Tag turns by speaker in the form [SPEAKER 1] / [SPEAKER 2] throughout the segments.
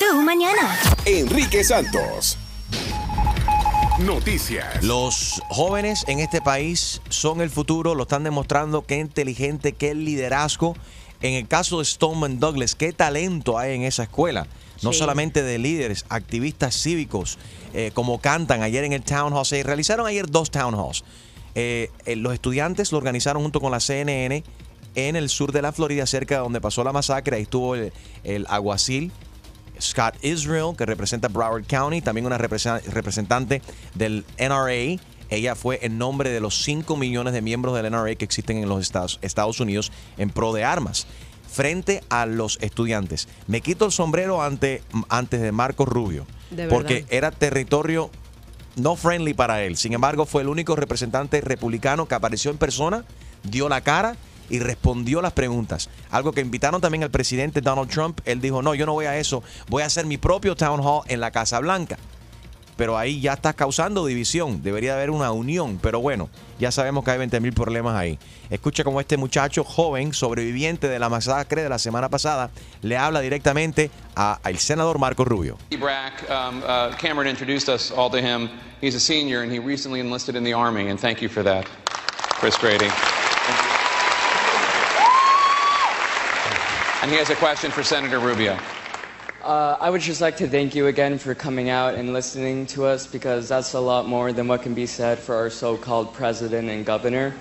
[SPEAKER 1] tú mañana.
[SPEAKER 2] Enrique Santos. Noticias.
[SPEAKER 3] Los jóvenes en este país son el futuro, lo están demostrando, qué inteligente, qué liderazgo. En el caso de Stoneman Douglas, qué talento hay en esa escuela. No
[SPEAKER 4] Sí.
[SPEAKER 3] solamente de líderes, activistas cívicos, eh, como cantan ayer en el Town Hall. Se realizaron ayer dos Town Halls. Eh, eh, los estudiantes lo organizaron junto con la CNN en el sur de la Florida, cerca de donde pasó la masacre. Ahí estuvo el, el alguacil Scott Israel, que representa Broward County, también una represen- representante del NRA. Ella fue en nombre de los 5 millones de miembros del NRA que existen en los Estados, Estados Unidos en pro de armas, frente a los estudiantes. Me quito el sombrero ante, antes de Marco Rubio,
[SPEAKER 5] De
[SPEAKER 3] porque era territorio no friendly para él. Sin embargo, fue el único representante republicano que apareció en persona, dio la cara y respondió las preguntas. Algo que invitaron también al presidente Donald Trump. Él dijo, no, yo no voy a eso, voy a hacer mi propio town hall en la Casa Blanca. Pero ahí ya estás causando división, debería haber una unión. Pero bueno, ya sabemos que hay 20 mil problemas ahí. Escucha como este muchacho joven, sobreviviente de la masacre de la semana pasada, le habla directamente al senador Marco Rubio.
[SPEAKER 6] Um, uh, Cameron introduced us all to him. He's a senior and he recently enlisted in the Army, and thank you for that, Chris Grady. And he has a question for Senator Rubio.
[SPEAKER 7] Uh, I would just like to thank you again for coming out and listening to us because that's a lot more than what can be said for our so called president and governor.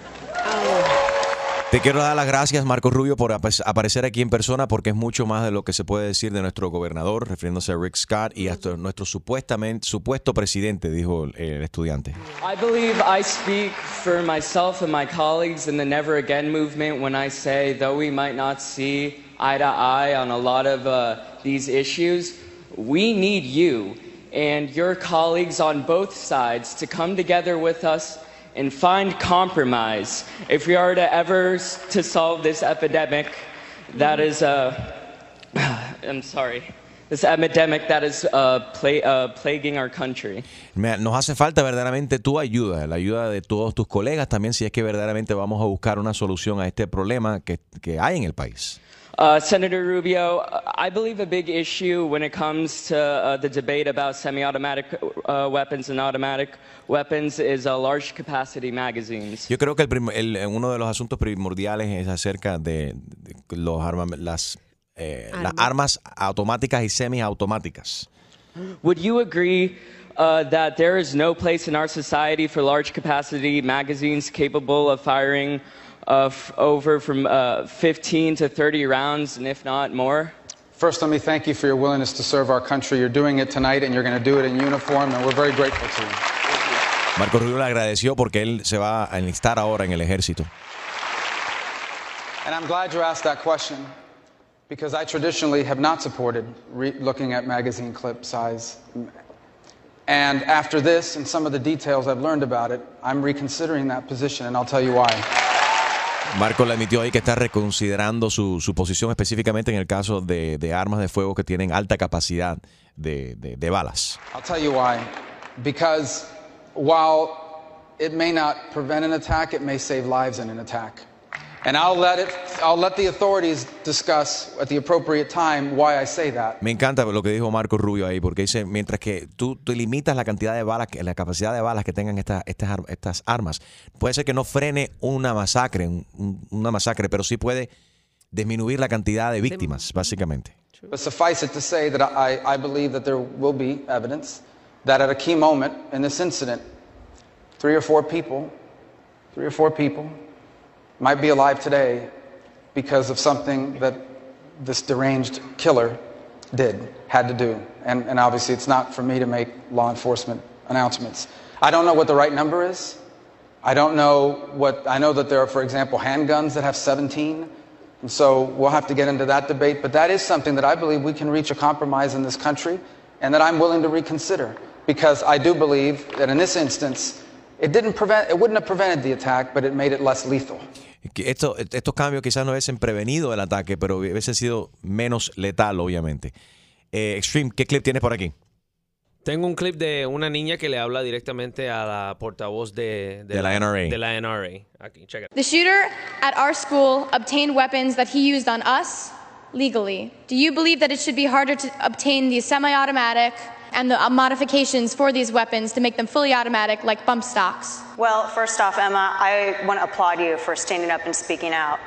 [SPEAKER 3] Te quiero dar las gracias, Marco Rubio, por ap- aparecer aquí en persona, porque es mucho más de lo que se puede decir de nuestro gobernador, refiriéndose a Rick Scott y hasta nuestro supuestamente supuesto presidente, dijo el, el estudiante.
[SPEAKER 7] I believe I speak for myself and my colleagues in the Never Again movement when I say, though we might not see eye to eye on a lot of uh, these issues, we need you and your colleagues on both sides to come together with us and find compromise if we are to ever to solve this epidemic that is uh, I'm sorry this epidemic that is uh, pla- uh, plaguing our country.
[SPEAKER 3] Nos hace falta verdaderamente tu ayuda, la ayuda de todos tus colegas también, si es que verdaderamente vamos a buscar una solución a este problema que, que hay en el país.
[SPEAKER 7] Uh, Senator Rubio, I believe a big issue when it comes to uh, the debate about semi automatic uh, weapons and automatic weapons is uh, large capacity magazines.
[SPEAKER 3] Yo creo que el prim- el- uno de los asuntos primordiales es acerca de, de los arma- las, eh, las armas automáticas y semiautomáticas.
[SPEAKER 7] Would you agree uh, that there is no place in our society for large capacity magazines capable of firing uh, f- over from uh, 15 to 30 rounds, and if not more?
[SPEAKER 8] First, let me thank you for your willingness to serve our country. You're doing it tonight, and you're going to do it in uniform, and we're very grateful to you.
[SPEAKER 3] Marco Rubio le agradeció porque él se va a enlistar ahora en el ejército.
[SPEAKER 8] And I'm glad you asked that question because I traditionally have not supported re- looking at magazine clip size. And after this and some of the details I've learned about it, I'm reconsidering that position, and I'll tell you why.
[SPEAKER 3] Marco le admitió ahí que está reconsiderando su, su posición específicamente en el caso de, de armas de fuego que tienen alta capacidad de, de- de balas.
[SPEAKER 8] I'll tell you why. Because while it may not prevent an attack, it may save lives in an attack.
[SPEAKER 3] Me encanta lo que dijo Marco Rubio ahí, porque dice, mientras que tú, tú limitas la cantidad de balas, que- la capacidad de balas que tengan estas, estas, estas armas, puede ser que no frene una masacre, un- una masacre, pero sí puede disminuir la cantidad de víctimas, básicamente.
[SPEAKER 8] But suffice it to say that I, I believe that there will be evidence that at a key moment in this incident, three or four people, three or four people might be alive today because of something that this deranged killer did, had to do. And, and obviously, it's not for me to make law enforcement announcements. I don't know what the right number is. I don't know what, I know that there are, for example, handguns that have 17. And so we'll have to get into that debate. But that is something that I believe we can reach a compromise in this country and that I'm willing to reconsider. Because I do believe that in this instance, it, didn't prevent, it wouldn't have prevented the attack, but it made it less lethal.
[SPEAKER 3] Que esto- estos cambios quizás no hubiesen prevenido el ataque, pero hubiesen sido menos letal, obviamente. Eh, Extreme, ¿qué clip tienes por aquí?
[SPEAKER 4] Tengo un clip de una niña que le habla directamente a la portavoz de,
[SPEAKER 3] De la NRA.
[SPEAKER 4] De la NRA. Aquí, check it.
[SPEAKER 9] The shooter at our school obtained weapons that he used on us
[SPEAKER 1] legally. Do you believe that it should be harder to obtain the semi automatic and the uh, modifications for these weapons to make them fully automatic, like bump stocks?
[SPEAKER 5] Well, first off, Emma, I want to applaud you for standing up and speaking out.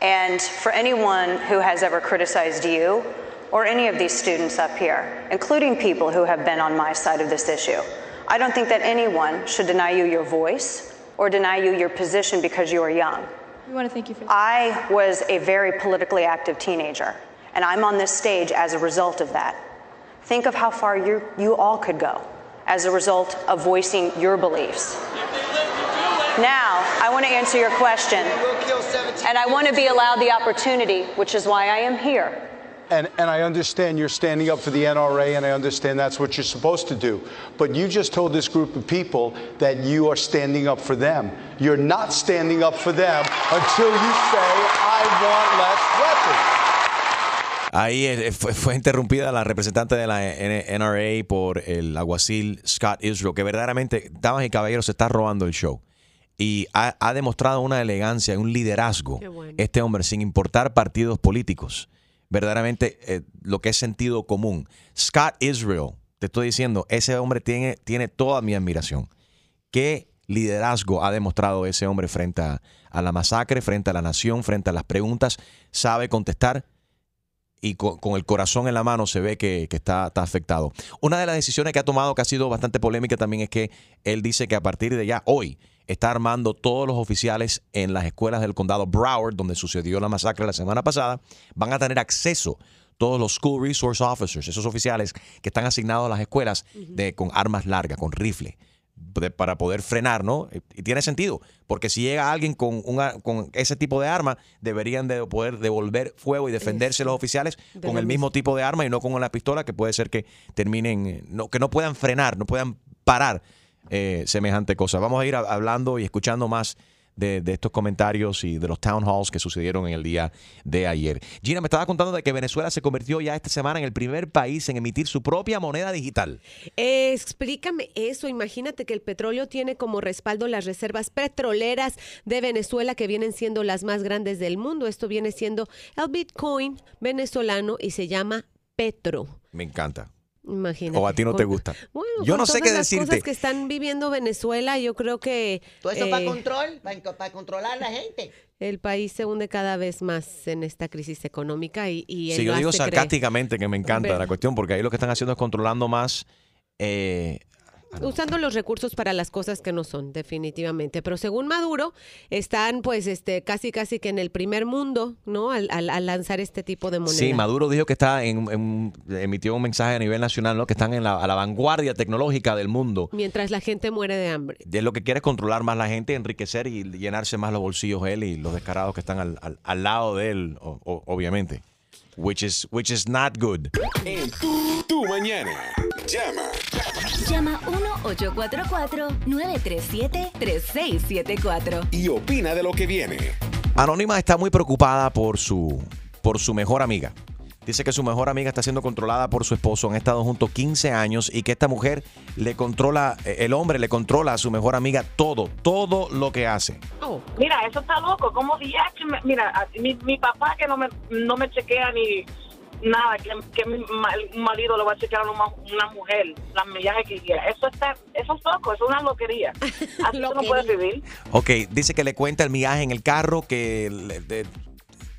[SPEAKER 5] And for anyone who has ever criticized you or any of these students up here, including people who have been on my side of this issue, I don't think that anyone should deny you your voice or deny you your position because you are young.
[SPEAKER 1] We want to thank you for that.
[SPEAKER 5] I was a very politically active teenager, and I'm on this stage as a result of that. Think of how far you, you all could go as a result of voicing your beliefs. Now, I want to answer your question, and I want to be allowed the opportunity, which is why I am here.
[SPEAKER 9] And, and I understand you're standing up for the NRA, and I understand that's what you're supposed to do. But you just told this group of people that you are standing up for them. You're not standing up for them until you say, I want less weapons.
[SPEAKER 3] Ahí eh, fue, fue interrumpida la representante de la NRA por el alguacil Scott Israel, que verdaderamente, damas y caballeros, se está robando el show. Y ha, ha demostrado una elegancia y un liderazgo
[SPEAKER 10] bueno.
[SPEAKER 3] este hombre, sin importar partidos políticos. Verdaderamente, eh, lo que es sentido común. Scott Israel, te estoy diciendo, ese hombre tiene, tiene toda mi admiración. ¿Qué liderazgo ha demostrado ese hombre frente a, a la masacre, frente a la nación, frente a las preguntas? Sabe contestar y con, con el corazón en la mano se ve que, que está, está afectado. Una de las decisiones que ha tomado que ha sido bastante polémica también es que él dice que a partir de ya hoy está armando todos los oficiales en las escuelas del condado Broward, donde sucedió la masacre la semana pasada, van a tener acceso todos los school resource officers, esos oficiales que están asignados a las escuelas de, con armas largas, con rifle, de- para poder frenar, ¿no? Y tiene sentido, porque si llega alguien con, una, con ese tipo de arma, deberían de poder devolver fuego y defenderse los oficiales con el mismo tipo de arma y no con la pistola, que puede ser que terminen, eh, no, que no puedan frenar, no puedan parar eh, semejante cosa. Vamos a ir a- hablando y escuchando más de, de estos comentarios y de los town halls que sucedieron en el día de ayer. Gina me estaba contando de que Venezuela se convirtió ya esta semana en el primer país en emitir su propia moneda digital.
[SPEAKER 10] Eh, explícame eso. Imagínate que el petróleo tiene como respaldo las reservas petroleras de Venezuela que vienen siendo las más grandes del mundo. Esto viene siendo el Bitcoin venezolano y se llama Petro.
[SPEAKER 3] Me encanta.
[SPEAKER 10] Imagínate.
[SPEAKER 3] O a ti no te gusta.
[SPEAKER 10] Bueno,
[SPEAKER 3] Yo no sé
[SPEAKER 10] todas
[SPEAKER 3] qué
[SPEAKER 10] las
[SPEAKER 3] decirte.
[SPEAKER 10] cosas que están viviendo Venezuela, yo creo que
[SPEAKER 11] Todo eso
[SPEAKER 10] eh,
[SPEAKER 11] para control, para, controlar a la gente.
[SPEAKER 10] el país se hunde cada vez más en esta crisis económica y, y
[SPEAKER 3] Sí, yo digo sarcásticamente que me encanta la cuestión, porque ahí lo que están haciendo es controlando más. eh,
[SPEAKER 10] usando los recursos para las cosas que no son, definitivamente. Pero según Maduro, están pues este casi casi que en el primer mundo, ¿no? Al, al- al lanzar este tipo de moneda.
[SPEAKER 3] sí, Maduro dijo que está en, en- emitió un mensaje a nivel nacional, ¿no? Que están en la, a la vanguardia tecnológica del mundo.
[SPEAKER 10] Mientras la gente muere de hambre.
[SPEAKER 3] Él lo que quiere es controlar más la gente, enriquecer y llenarse más los bolsillos él y los descarados que están al, al- al lado de él, o- o- obviamente. Which is, which is not good.
[SPEAKER 2] En tu, tu mañana. Llama.
[SPEAKER 12] Llama 1-844-937-3674.
[SPEAKER 2] Y opina de lo que viene.
[SPEAKER 3] Anónima está muy preocupada por su, por su mejor amiga. Dice que su mejor amiga está siendo controlada por su esposo. Han estado juntos 15 años y que esta mujer le controla, eh, el hombre le controla a su mejor amiga todo, todo lo que hace.
[SPEAKER 13] Mira, eso está loco. ¿Cómo día que me- mira, mi, mi papá que no me, no me chequea ni nada, que, que mi ma- un marido lo va a chequear a una, una mujer, las millajes que quiera. Eso está, eso es loco, eso es una loquería. Así tú no puedes vivir.
[SPEAKER 3] Ok, dice que le cuenta el millaje en el carro, que le- de-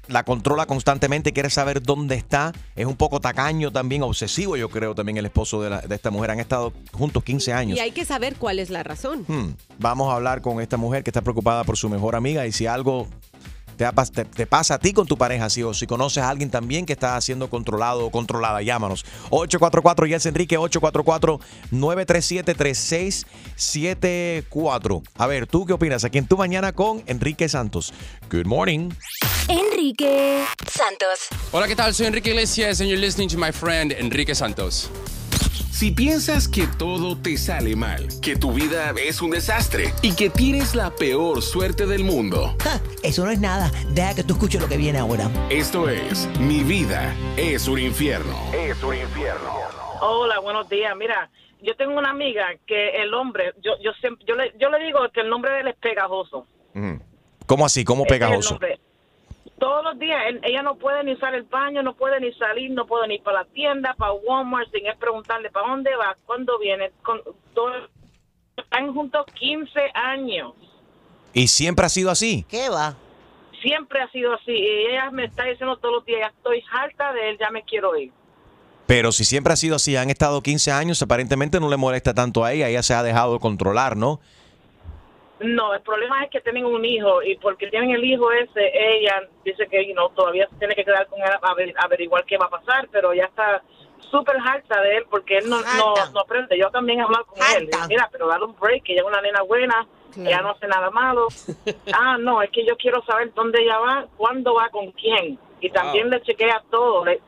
[SPEAKER 3] la controla constantemente, quiere saber dónde está. Es un poco tacaño también, obsesivo yo creo también el esposo de, la- de esta mujer. Han estado juntos 15 años.
[SPEAKER 10] Y hay que saber cuál es la razón.
[SPEAKER 3] Hmm, Vamos a hablar con esta mujer que está preocupada por su mejor amiga y si algo te, pasa a ti con tu pareja, si, o si conoces a alguien también que está siendo controlado o controlada, llámanos. 844 Yes Enrique 844-937-3674. A ver, ¿tú qué opinas? Aquí en Tu Mañana con Enrique Santos. Good morning.
[SPEAKER 12] Enrique Santos.
[SPEAKER 14] Hola, ¿qué tal? Soy Enrique Iglesias and you're listening to my friend Enrique Santos.
[SPEAKER 2] Si piensas que todo te sale mal, que tu vida es un desastre y que tienes la peor suerte del mundo,
[SPEAKER 11] Eso no es nada. Deja que tú escuches lo que viene ahora.
[SPEAKER 2] esto es Mi vida es un infierno. Es un infierno.
[SPEAKER 13] Hola, buenos días. Mira, yo tengo una amiga que el hombre, yo, yo, siempre, yo, le, yo le digo que el nombre de él es pegajoso.
[SPEAKER 3] ¿Cómo así? ¿Cómo
[SPEAKER 13] es
[SPEAKER 3] pegajoso?
[SPEAKER 13] Todos los días, él- ella no puede ni usar el baño, no puede ni salir, no puede ni ir para la tienda, para Walmart, sin él preguntarle para dónde va, cuándo viene. Con, todo- están juntos 15 años.
[SPEAKER 3] Y siempre ha sido así.
[SPEAKER 11] ¿Qué va?
[SPEAKER 13] Siempre ha sido así. Y ella me está diciendo todos los días, ya estoy harta de él, ya me quiero ir.
[SPEAKER 3] Pero si siempre ha sido así, han estado 15 años, aparentemente no le molesta tanto a ella, ella se ha dejado controlar, ¿no?
[SPEAKER 13] No, el problema es que tienen un hijo y porque tienen el hijo ese, ella dice que you know, todavía se tiene que quedar con él a ver- averiguar qué va a pasar, pero ya está súper harta de él porque él no, no, no aprende. Yo también he hablado con él. Mira, pero dale un break, que ella es una nena buena, ella no hace nada malo. ah, no, es que yo quiero saber dónde ella va, cuándo va, con quién. Y también le chequea todo. Le-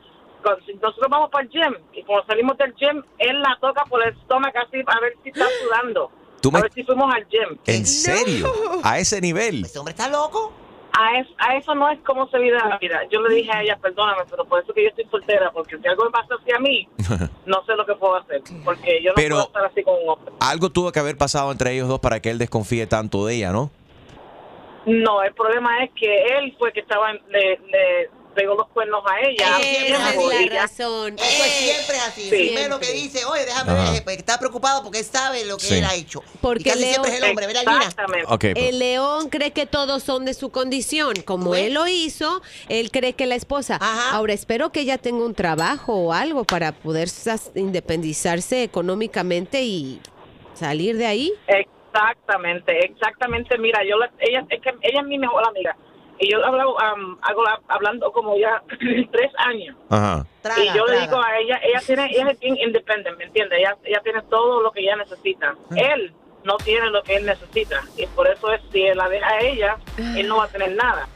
[SPEAKER 13] nosotros vamos para el gym y cuando salimos del gym, él la toca por el estómago así a ver si está sudando.
[SPEAKER 3] Tú me-
[SPEAKER 13] A ver si fuimos al gym.
[SPEAKER 3] ¿En serio? A ese nivel.
[SPEAKER 11] Ese hombre está loco.
[SPEAKER 13] A, es- a eso no es como se vive la vida. Yo le dije a ella, perdóname, pero por eso que yo estoy soltera, porque si algo me pasa hacia mí, no sé lo que puedo hacer, porque yo no
[SPEAKER 3] Pero-
[SPEAKER 13] puedo estar así con un hombre.
[SPEAKER 3] Algo tuvo que haber pasado entre ellos dos para que él desconfíe tanto de ella, ¿no?
[SPEAKER 13] No, el problema es que él fue que estaba, en- le, le pegó los cuernos a ella.
[SPEAKER 10] Esa es la
[SPEAKER 13] ella-
[SPEAKER 10] razón.
[SPEAKER 11] Eso siempre es así.
[SPEAKER 13] Sí.
[SPEAKER 11] Primero que dice, oye, déjame
[SPEAKER 3] Ajá.
[SPEAKER 11] ver, porque está preocupado porque él sabe lo que
[SPEAKER 3] Sí.
[SPEAKER 11] él ha hecho.
[SPEAKER 10] Porque
[SPEAKER 11] y casi siempre es el hombre, ¿verdad.
[SPEAKER 3] Ok, pues.
[SPEAKER 10] El león cree que todos son de su condición. Como él lo hizo, él cree que la esposa. Ahora espero que ella tenga un trabajo o algo para poder independizarse económicamente y salir de ahí.
[SPEAKER 13] Exactamente, exactamente. Mira, yo la- ella es que ella es mi mejor amiga y yo hablo, am, hago la- hablando como ya tres años.
[SPEAKER 3] Ajá.
[SPEAKER 13] y yo le digo a ella, ella tiene, ella es bien independiente, ¿me entiendes? Ella, ella tiene todo lo que ella necesita. Él no tiene lo que él necesita y por eso es si él la deja a ella, él no va a tener nada.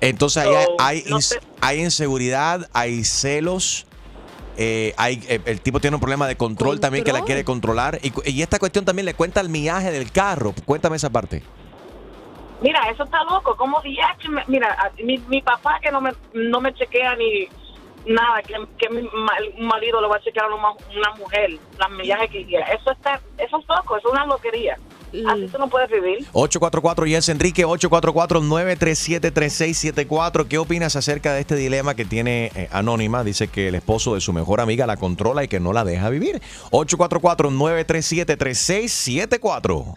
[SPEAKER 3] Entonces hay,
[SPEAKER 13] So,
[SPEAKER 3] hay,
[SPEAKER 13] no
[SPEAKER 3] ins-
[SPEAKER 13] sé.
[SPEAKER 3] hay inseguridad, hay celos. eh, hay, eh, el tipo tiene un problema de control, también que la quiere controlar. Y, cu- y esta cuestión también le cuenta el millaje del carro. Cuéntame esa parte.
[SPEAKER 13] Mira, eso está loco. ¿Cómo DH? Mira, mi, mi papá que no me, no me chequea ni nada, que, que mi marido lo va a chequear a una, una mujer, las millajes que quiera. Eso está, eso es loco, eso es una loquería. Así tú no puedes vivir.
[SPEAKER 3] 844 Yes Enrique, 844-937-3674. ¿Qué opinas acerca de este dilema que tiene eh, Anónima? Dice que el esposo de su mejor amiga la controla y que no la deja vivir. 844-937-3674.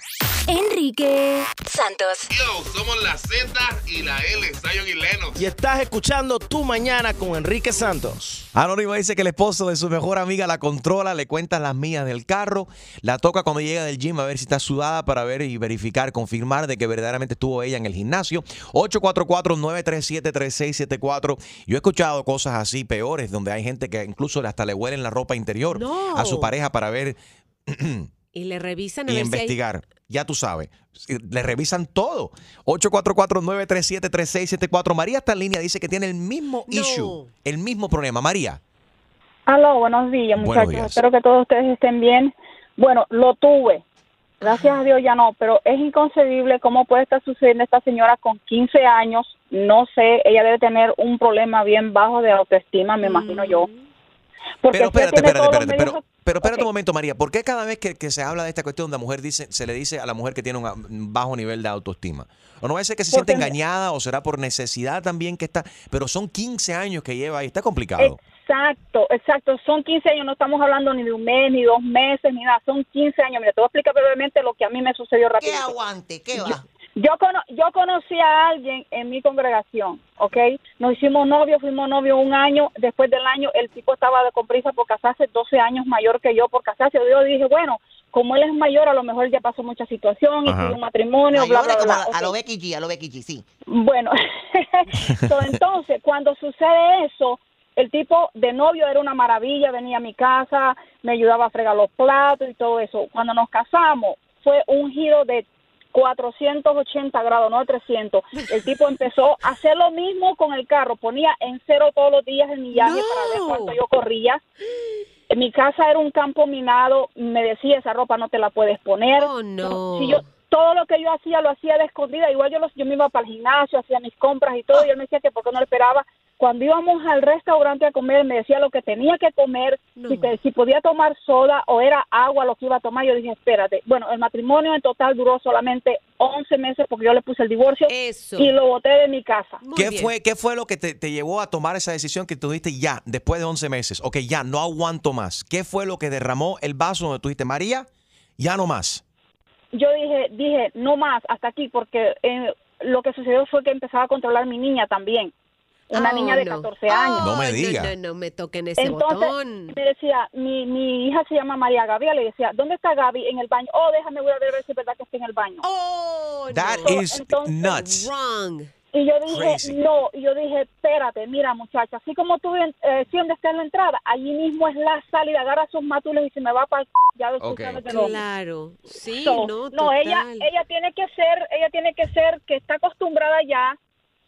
[SPEAKER 12] Enrique Santos.
[SPEAKER 15] Yo, somos la Z y la L, Zion y Lennox.
[SPEAKER 16] Y estás escuchando Tu Mañana con Enrique Santos.
[SPEAKER 3] Anónima dice que el esposo de su mejor amiga la controla, le cuenta las mías del carro, la toca cuando llega del gym a ver si está sudada para ver y verificar, confirmar de que verdaderamente estuvo ella en el gimnasio. 844-937-3674. Yo he escuchado cosas así peores, donde hay gente que incluso hasta le huelen la ropa interior
[SPEAKER 10] No.
[SPEAKER 3] a su pareja para ver
[SPEAKER 10] Y le revisan a
[SPEAKER 3] y
[SPEAKER 10] ver si hay-
[SPEAKER 3] investigar. Ya tú sabes, le revisan todo. 844-937-3674. María está en línea, dice que tiene el mismo issue, el mismo problema. María.
[SPEAKER 17] Aló, buenos días,
[SPEAKER 3] Buenos
[SPEAKER 17] muchachos.
[SPEAKER 3] días.
[SPEAKER 17] Espero que todos ustedes estén bien. Bueno, lo tuve. Gracias a Dios ya no, pero es inconcebible cómo puede estar sucediendo esta señora con 15 años. No sé, ella debe tener un problema bien bajo de autoestima, me imagino yo. Porque
[SPEAKER 3] Pero espérate, espérate, espérate. Pero,
[SPEAKER 17] medios-
[SPEAKER 3] pero espérate un momento, María. ¿Por qué cada vez que, que se habla de esta cuestión, la mujer dice, se le dice a la mujer que tiene un bajo nivel de autoestima? ¿O no va a ser que se
[SPEAKER 17] Porque
[SPEAKER 3] siente
[SPEAKER 17] me-
[SPEAKER 3] engañada o será por necesidad también que está? Pero son 15 años que lleva ahí. Está complicado.
[SPEAKER 17] Exacto, exacto. Son 15 años, no estamos hablando ni de un mes, ni dos meses, ni nada. Son 15 años. Mira, te voy a explicar brevemente lo que a mí me sucedió rápido.
[SPEAKER 11] ¿Qué aguante? ¿Qué va?
[SPEAKER 17] Yo, cono- yo conocí a alguien en mi congregación, ¿ok? Nos hicimos novios, fuimos novios un año. Después del año, el tipo estaba de con prisa por casarse, 12 años mayor que yo por casarse. Yo dije, bueno, como él es mayor, a lo mejor ya pasó mucha situación, y tuvo un matrimonio, bla,
[SPEAKER 11] Mayores
[SPEAKER 17] bla,
[SPEAKER 11] como
[SPEAKER 17] bla.
[SPEAKER 11] a, lo Becky G, a lo Becky G, sí.
[SPEAKER 17] Bueno, so, entonces, cuando sucede eso, el tipo de novio era una maravilla, venía a mi casa, me ayudaba a fregar los platos y todo eso. Cuando nos casamos, fue un giro de 480 grados, no de 300. El tipo empezó a hacer lo mismo con el carro, ponía en cero todos los días el millaje para ver cuánto yo corría. En mi casa era un campo minado, me decía, esa ropa no te la puedes poner.
[SPEAKER 10] no.
[SPEAKER 17] Si yo, todo lo que yo hacía lo hacía de escondida, igual yo, los, yo me iba para el gimnasio, hacía mis compras y todo, y él me decía que por qué no le esperaba Cuando íbamos al restaurante a comer, me decía lo que tenía que comer, si, te- si podía tomar soda o era agua lo que iba a tomar. Yo dije, espérate. Bueno, el matrimonio en total duró solamente 11 meses porque yo le puse el divorcio y lo boté de mi casa.
[SPEAKER 3] ¿Qué fue, ¿Qué fue lo que te, te llevó a tomar esa decisión que tú dijiste ya, después de 11 meses? Ok, ya, no aguanto más. ¿Qué fue lo que derramó el vaso donde tú dijiste, María, ya no más?
[SPEAKER 17] Yo dije, dije, no más, hasta aquí, porque eh, lo que sucedió fue que empezaba a controlar mi niña también. Una
[SPEAKER 10] Oh,
[SPEAKER 17] niña de
[SPEAKER 10] no.
[SPEAKER 17] 14 años.
[SPEAKER 3] No me diga.
[SPEAKER 10] No, no, no me toquen ese
[SPEAKER 17] Entonces
[SPEAKER 10] botón.
[SPEAKER 17] me decía, mi, mi hija se llama María Gabriela, le decía, ¿dónde está Gaby? En el baño. Oh, déjame voy a ver si es verdad que está en el baño.
[SPEAKER 10] Oh,
[SPEAKER 3] That
[SPEAKER 17] no.
[SPEAKER 3] is
[SPEAKER 17] Entonces,
[SPEAKER 3] nuts.
[SPEAKER 10] Wrong.
[SPEAKER 17] Y yo dije,
[SPEAKER 3] Crazy.
[SPEAKER 17] no, y yo dije, espérate, mira muchacha, así como tú, eh, sí, donde está en la entrada, allí mismo es la salida, agarra sus mátulas y se me va para el... Ya ves.
[SPEAKER 10] Claro. Sí,
[SPEAKER 17] So,
[SPEAKER 10] no,
[SPEAKER 17] no, ella,
[SPEAKER 10] total.
[SPEAKER 17] ella tiene que ser, ella tiene que ser que está acostumbrada ya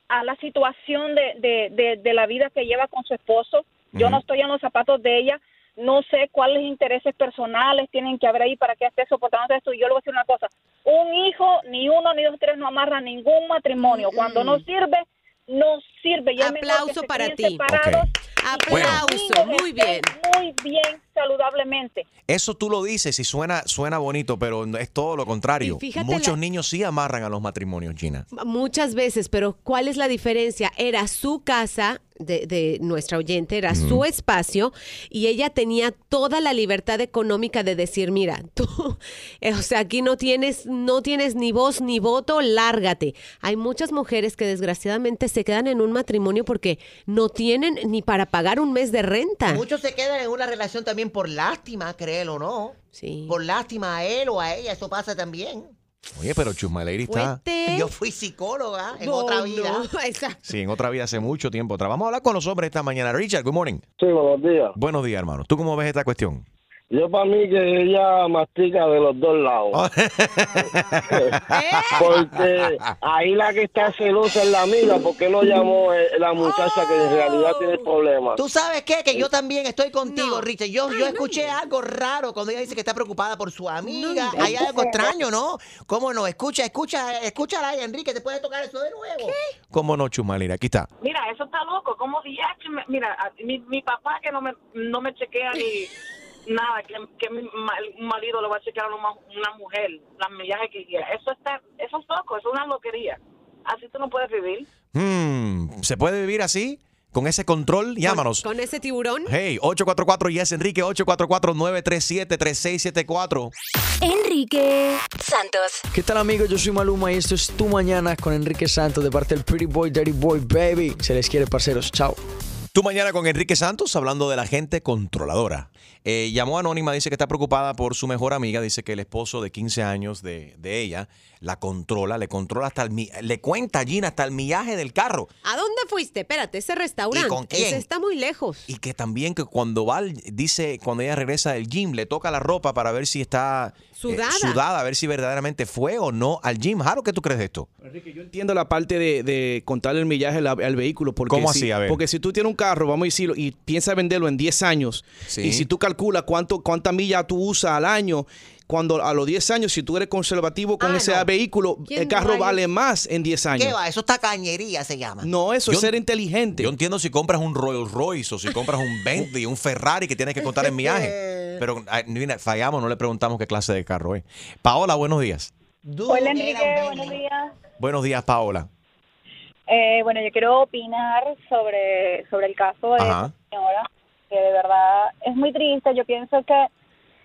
[SPEAKER 17] a la situación de, de, de, de la vida que lleva con su esposo. Yo no estoy en los zapatos de ella, no sé cuáles intereses personales tienen que haber ahí para que esté soportando esto. Y yo le voy a decir una cosa, un hijo, ni uno, ni dos, tres, no amarra ningún matrimonio. Cuando no sirve, no sirve. Y
[SPEAKER 10] Aplauso para ti.
[SPEAKER 3] Bueno.
[SPEAKER 10] Aplauso, muy bien.
[SPEAKER 17] Muy bien, saludablemente.
[SPEAKER 3] Eso tú lo dices y suena, suena bonito, pero es todo lo contrario. Muchos
[SPEAKER 10] la-
[SPEAKER 3] niños sí amarran a los matrimonios, Gina.
[SPEAKER 10] Muchas veces, pero ¿cuál es la diferencia? Era su casa de, de nuestra oyente, era su espacio y ella tenía toda la libertad económica de decir, mira, tú, eh, o sea, aquí no tienes, no tienes ni voz ni voto, lárgate. Hay muchas mujeres que desgraciadamente se quedan en un matrimonio porque no tienen ni para pagar un mes de renta.
[SPEAKER 11] Muchos se quedan en una relación también por lástima, créelo o no.
[SPEAKER 10] Sí.
[SPEAKER 11] Por lástima a él o a ella, eso pasa también.
[SPEAKER 3] Oye, pero Chusma Lady está...
[SPEAKER 11] Yo fui psicóloga en
[SPEAKER 10] No,
[SPEAKER 11] otra
[SPEAKER 10] no,
[SPEAKER 11] vida.
[SPEAKER 10] exacto.
[SPEAKER 3] Sí, en otra vida hace mucho tiempo atrás. Vamos a hablar con los hombres esta mañana. Richard, good morning.
[SPEAKER 18] Sí, buenos días.
[SPEAKER 3] Buenos días, hermano. ¿Tú cómo ves esta cuestión?
[SPEAKER 18] Yo para mí que ella mastica de los dos lados. porque ahí la que está celosa es la amiga, porque no llamó eh, la muchacha que en realidad tiene problemas.
[SPEAKER 11] ¿Tú sabes qué? Que yo también estoy contigo, Richard. Yo, yo escuché algo raro cuando ella dice que está preocupada por su amiga. Hay algo extraño, ¿no? ¿Cómo no? Escucha, escucha, escúchala ahí, Enrique. ¿Te puede tocar eso de nuevo?
[SPEAKER 3] ¿Cómo no, Chusma Lady? Aquí está.
[SPEAKER 13] Mira, eso está loco. ¿Cómo diache Mira, mi, mi papá que no me, no me chequea ni nada, que, que mi marido le va a chequear a una, una mujer, las millajes que quiera. Eso está, eso es loco, eso es una loquería. Así tú no puedes vivir.
[SPEAKER 3] Hmm, ¿Se puede vivir así? ¿Con ese control? Llámanos.
[SPEAKER 10] Con ese tiburón.
[SPEAKER 3] Hey, 844 Yes Enrique 844-937-3674.
[SPEAKER 12] Enrique Santos.
[SPEAKER 19] ¿Qué tal amigos? Yo soy Maluma y esto es Tu Mañana con Enrique Santos de parte del Pretty Boy, Dirty Boy, Baby. Se les quiere, parceros. Chao.
[SPEAKER 3] Tú mañana con Enrique Santos hablando de la gente controladora. Eh, llamó Anónima, dice que está preocupada por su mejor amiga, dice que el esposo de 15 años de, de ella la controla, le controla hasta el, le cuenta a Gina hasta el millaje del carro.
[SPEAKER 10] ¿A dónde fuiste? Espérate, ese restaurante.
[SPEAKER 3] ¿Y con quién?
[SPEAKER 10] Ese está muy lejos.
[SPEAKER 3] Y que también que cuando va, dice, cuando ella regresa del gym, le toca la ropa para ver si está eh,
[SPEAKER 10] Sudada.
[SPEAKER 3] a ver si verdaderamente fue o no al gym. Jaro, ¿qué tú crees de esto?
[SPEAKER 16] Yo entiendo la parte de, de contar el millaje al, al vehículo. Porque
[SPEAKER 3] ¿Cómo
[SPEAKER 16] si,
[SPEAKER 3] así? A ver.
[SPEAKER 16] Porque si tú tienes un carro, vamos a decirlo, y piensas venderlo en 10 años,
[SPEAKER 3] Sí.
[SPEAKER 16] y si tú calculas cuánto, cuánta milla tú usas al año, cuando a los 10 años, si tú eres conservativo con
[SPEAKER 11] Ah,
[SPEAKER 16] ese
[SPEAKER 11] no.
[SPEAKER 16] vehículo,
[SPEAKER 11] ¿Quién
[SPEAKER 16] el carro vale más en 10 años.
[SPEAKER 11] ¿Qué va? Eso está cañería, se llama.
[SPEAKER 16] No, eso es
[SPEAKER 3] Yo-
[SPEAKER 16] ser inteligente.
[SPEAKER 3] Yo entiendo si compras un Rolls Royce o si compras un Bentley, un Ferrari que tienes que contar en millaje. Pero ay, mira, fallamos, no le preguntamos qué clase de carro es. Paola, buenos días.
[SPEAKER 17] Hola Enrique, buenos días.
[SPEAKER 3] Buenos días, Paola.
[SPEAKER 17] Eh, bueno, yo quiero opinar sobre, sobre el caso de
[SPEAKER 3] Ajá.
[SPEAKER 17] esta señora, que de verdad es muy triste. Yo pienso que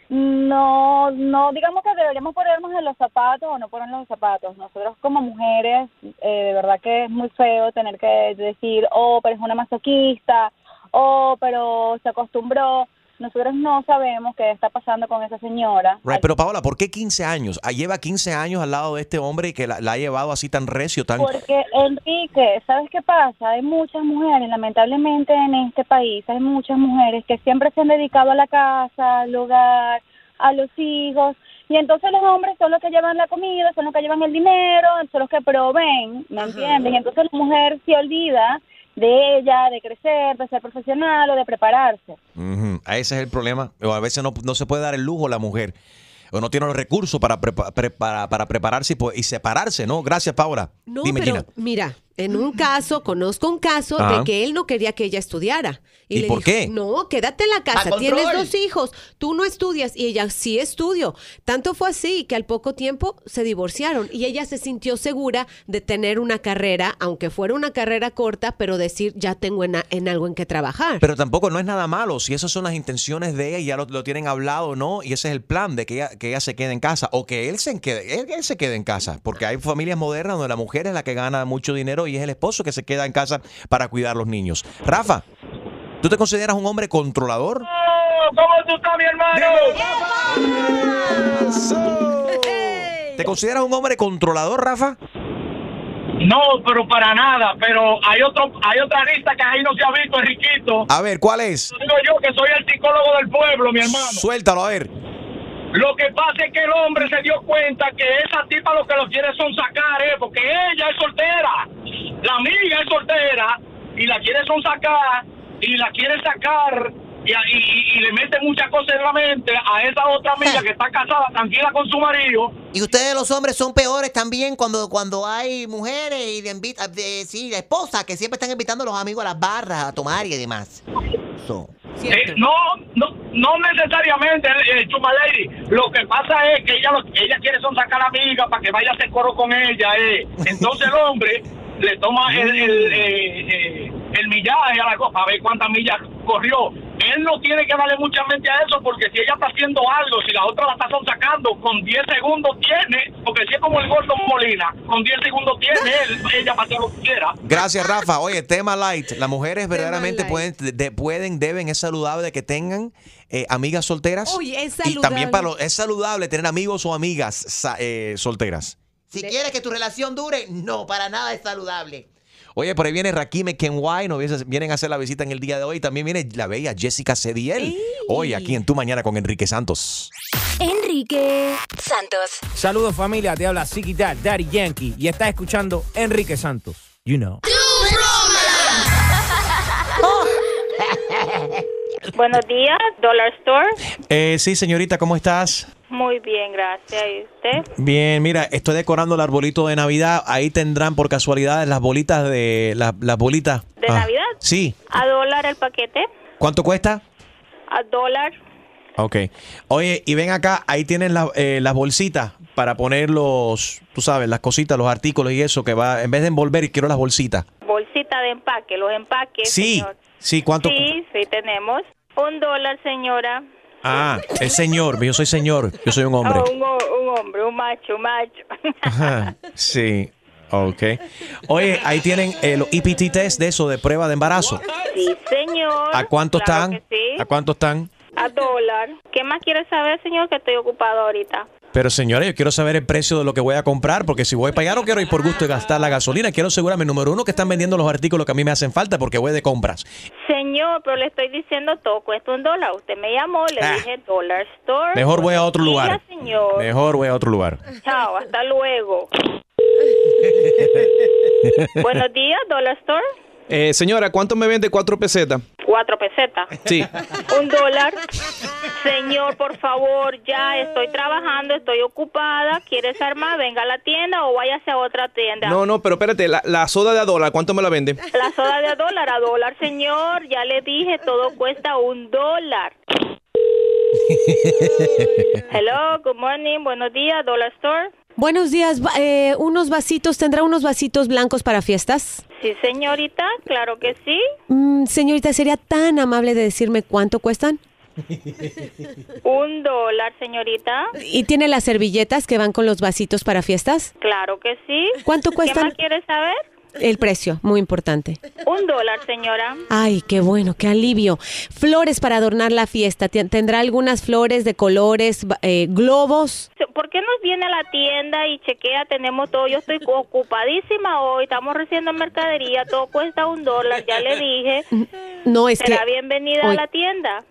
[SPEAKER 17] no, no digamos que deberíamos ponernos en los zapatos o no ponernos en los zapatos. Nosotros como mujeres, eh, de verdad que es muy feo tener que decir, oh, pero es una masoquista, oh, pero se acostumbró. Nosotros no sabemos qué está pasando con esa señora.
[SPEAKER 3] Right, pero Paola, ¿por qué 15 años? Ah, lleva 15 años al lado de este hombre y que la, la ha llevado así tan recio, tan...
[SPEAKER 17] Porque, Enrique, ¿sabes qué pasa? Hay muchas mujeres, lamentablemente en este país, hay muchas mujeres que siempre se han dedicado a la casa, al hogar, a los hijos, y entonces los hombres son los que llevan la comida, son los que llevan el dinero, son los que proveen, ¿me entiendes? Y entonces la mujer se olvida de ella, de crecer, de ser profesional o de prepararse.
[SPEAKER 3] A Ese es el problema. O a veces no, no se puede dar el lujo la mujer. O no tiene los recursos para, prepa- pre- para, para prepararse y, separarse, ¿no? Gracias, Paola.
[SPEAKER 10] No,
[SPEAKER 3] Dime,
[SPEAKER 10] pero
[SPEAKER 3] Gina.
[SPEAKER 10] mira, En un caso, conozco un caso
[SPEAKER 3] Ajá.
[SPEAKER 10] de que él no quería que ella estudiara.
[SPEAKER 3] ¿Y
[SPEAKER 10] le
[SPEAKER 3] por
[SPEAKER 10] dijo,
[SPEAKER 3] qué?
[SPEAKER 10] No, quédate en la casa, tienes
[SPEAKER 11] control.
[SPEAKER 10] dos hijos, tú no estudias. Y ella, sí estudio. Tanto fue así que al poco tiempo se divorciaron y ella se sintió segura de tener una carrera, aunque fuera una carrera corta, pero decir, ya tengo en, a- en algo en que trabajar.
[SPEAKER 3] Pero tampoco no es nada malo. Si esas son las intenciones de ella y ya lo, lo tienen hablado, ¿no? Y ese es el plan de que ella, que ella se quede en casa o que él se quede, él, él se quede en casa. Porque hay familias modernas donde la mujer es la que gana mucho dinero y es el esposo que se queda en casa para cuidar los niños. Rafa, ¿tú te consideras un hombre controlador?
[SPEAKER 18] ¿Cómo tú estás, mi hermano?
[SPEAKER 3] ¿Te consideras un hombre controlador, Rafa?
[SPEAKER 18] No, pero para nada. Pero hay otro, hay otra lista que ahí no se ha visto, Enriquito.
[SPEAKER 3] A ver, ¿cuál es?
[SPEAKER 18] Digo yo que soy el psicólogo del pueblo, mi hermano.
[SPEAKER 3] Suéltalo, a ver.
[SPEAKER 18] Lo que pasa es que el hombre se dio cuenta que esa tipa lo que lo quiere son sacar, ¿eh? Porque ella es soltera. La amiga es soltera y la quiere son sacar y la quiere sacar y, y- y le mete muchas cosas en la mente a esa otra amiga que está casada, tranquila con su marido.
[SPEAKER 11] Y ustedes los hombres son peores también cuando, cuando hay mujeres y de invita, de, sí, la esposa que siempre están invitando a los amigos a las barras a tomar y demás. So.
[SPEAKER 18] Eh, no, no, no necesariamente, eh, Chuma Lady. Lo que pasa es que ella, lo- ella quiere son sacar a la amiga para que vaya a hacer coro con ella. Eh. Entonces el hombre le toma el, el, eh, eh, el millaje a la cosa, a ver cuántas millas corrió. Él no tiene que darle mucha mente a eso porque si ella está haciendo algo, si la otra la está son sacando, con 10 segundos tiene, porque si es como el gordo Molina, con 10 segundos tiene él, ella para hacer lo que quiera.
[SPEAKER 3] Gracias, Rafa. Oye, tema light. Las mujeres verdaderamente pueden, de- pueden, deben, es saludable que tengan eh, amigas solteras.
[SPEAKER 10] Oye, es
[SPEAKER 3] Y también
[SPEAKER 10] saludable.
[SPEAKER 3] para los- es saludable tener amigos o amigas eh, solteras.
[SPEAKER 11] Si quieres que tu relación dure, no, para nada es saludable.
[SPEAKER 3] Oye, por ahí viene Rakime Kenway, nos viene- vienen a hacer la visita en el día de hoy. También viene la bella Jessica Cediel. Hoy aquí en Tu Mañana con Enrique Santos.
[SPEAKER 12] Enrique Santos.
[SPEAKER 20] Saludos familia, te habla Siki Dad, Daddy Yankee y estás escuchando Enrique Santos. You know.
[SPEAKER 21] Buenos días, Dollar Store.
[SPEAKER 3] Eh, sí, señorita, ¿cómo estás?
[SPEAKER 21] Muy bien, gracias. ¿Y usted?
[SPEAKER 3] Bien, mira, estoy decorando el arbolito de Navidad. Ahí tendrán por casualidad las bolitas de... Las, las bolitas.
[SPEAKER 21] ¿De
[SPEAKER 3] Ah,
[SPEAKER 21] Navidad?
[SPEAKER 3] Sí.
[SPEAKER 21] ¿A dólar el paquete?
[SPEAKER 3] ¿Cuánto cuesta?
[SPEAKER 21] ¿A dólar?
[SPEAKER 3] Ok. Oye, y ven acá, ahí tienen la- eh, las bolsitas para poner los, tú sabes, las cositas, los artículos y eso que va, en vez de envolver, quiero las bolsitas.
[SPEAKER 21] Bolsita de empaque, los empaques.
[SPEAKER 3] Sí,
[SPEAKER 21] señor.
[SPEAKER 3] sí, ¿cuánto?
[SPEAKER 21] Sí, sí, tenemos. Un dólar, señora.
[SPEAKER 3] Ah, el señor, yo soy señor, yo soy un hombre.
[SPEAKER 21] Ah, un, ho- un hombre, un macho, un macho.
[SPEAKER 3] Ajá, sí, ok. Oye, ahí tienen los EPT test de eso, de prueba de embarazo.
[SPEAKER 21] sí, señor.
[SPEAKER 3] ¿A cuánto
[SPEAKER 21] Claro
[SPEAKER 3] están?
[SPEAKER 21] sí.
[SPEAKER 3] ¿A cuánto están?
[SPEAKER 21] A dólar. ¿Qué más quiere saber, señor? Que estoy ocupado ahorita.
[SPEAKER 3] Pero señores, yo quiero saber el precio de lo que voy a comprar, porque si voy para allá no quiero ir por gusto de gastar la gasolina, quiero asegurarme, número uno, que están vendiendo los artículos que a mí me hacen falta porque voy de compras.
[SPEAKER 21] Señor, pero le estoy diciendo todo cuesta un dólar. Usted me llamó, le
[SPEAKER 3] Ah.
[SPEAKER 21] dije Dollar Store.
[SPEAKER 3] Mejor voy a otro lugar.
[SPEAKER 21] señor.
[SPEAKER 3] Mejor voy a otro lugar.
[SPEAKER 21] Chao, hasta luego. Buenos días, Dollar Store.
[SPEAKER 16] Eh, señora, ¿cuánto me vende cuatro pesetas?
[SPEAKER 21] Cuatro pesetas.
[SPEAKER 16] Sí.
[SPEAKER 21] Un dólar. Señor, por favor, ya estoy trabajando, estoy ocupada. ¿Quieres armar? Venga a la tienda o váyase a otra tienda.
[SPEAKER 16] No, no, pero espérate, la, la soda de a dólar, ¿cuánto me la vende?
[SPEAKER 21] La soda de a dólar, a dólar, señor. Ya le dije, todo cuesta un dólar. Hello, good morning, buenos días, Dollar Store.
[SPEAKER 10] Buenos días, eh, unos vasitos, ¿tendrá unos vasitos blancos para fiestas?
[SPEAKER 21] Sí, señorita, claro que sí.
[SPEAKER 10] Mm, señorita, ¿sería tan amable de decirme cuánto cuestan?
[SPEAKER 21] Un dólar, señorita.
[SPEAKER 10] ¿Y tiene las servilletas que van con los vasitos para fiestas?
[SPEAKER 21] Claro que sí.
[SPEAKER 10] ¿Cuánto
[SPEAKER 21] ¿Qué
[SPEAKER 10] cuestan?
[SPEAKER 21] más quieres saber?
[SPEAKER 10] El precio, muy importante.
[SPEAKER 21] Un dólar, señora.
[SPEAKER 10] Ay, qué bueno, qué alivio. Flores para adornar la fiesta. ¿Tendrá algunas flores de colores, eh, globos?
[SPEAKER 21] ¿Por qué nos viene a la tienda y chequea? Tenemos todo. Yo estoy ocupadísima hoy. Estamos recibiendo mercadería. Todo cuesta un dólar. Ya le dije.
[SPEAKER 10] No, es que...
[SPEAKER 21] Será bienvenida a la tienda.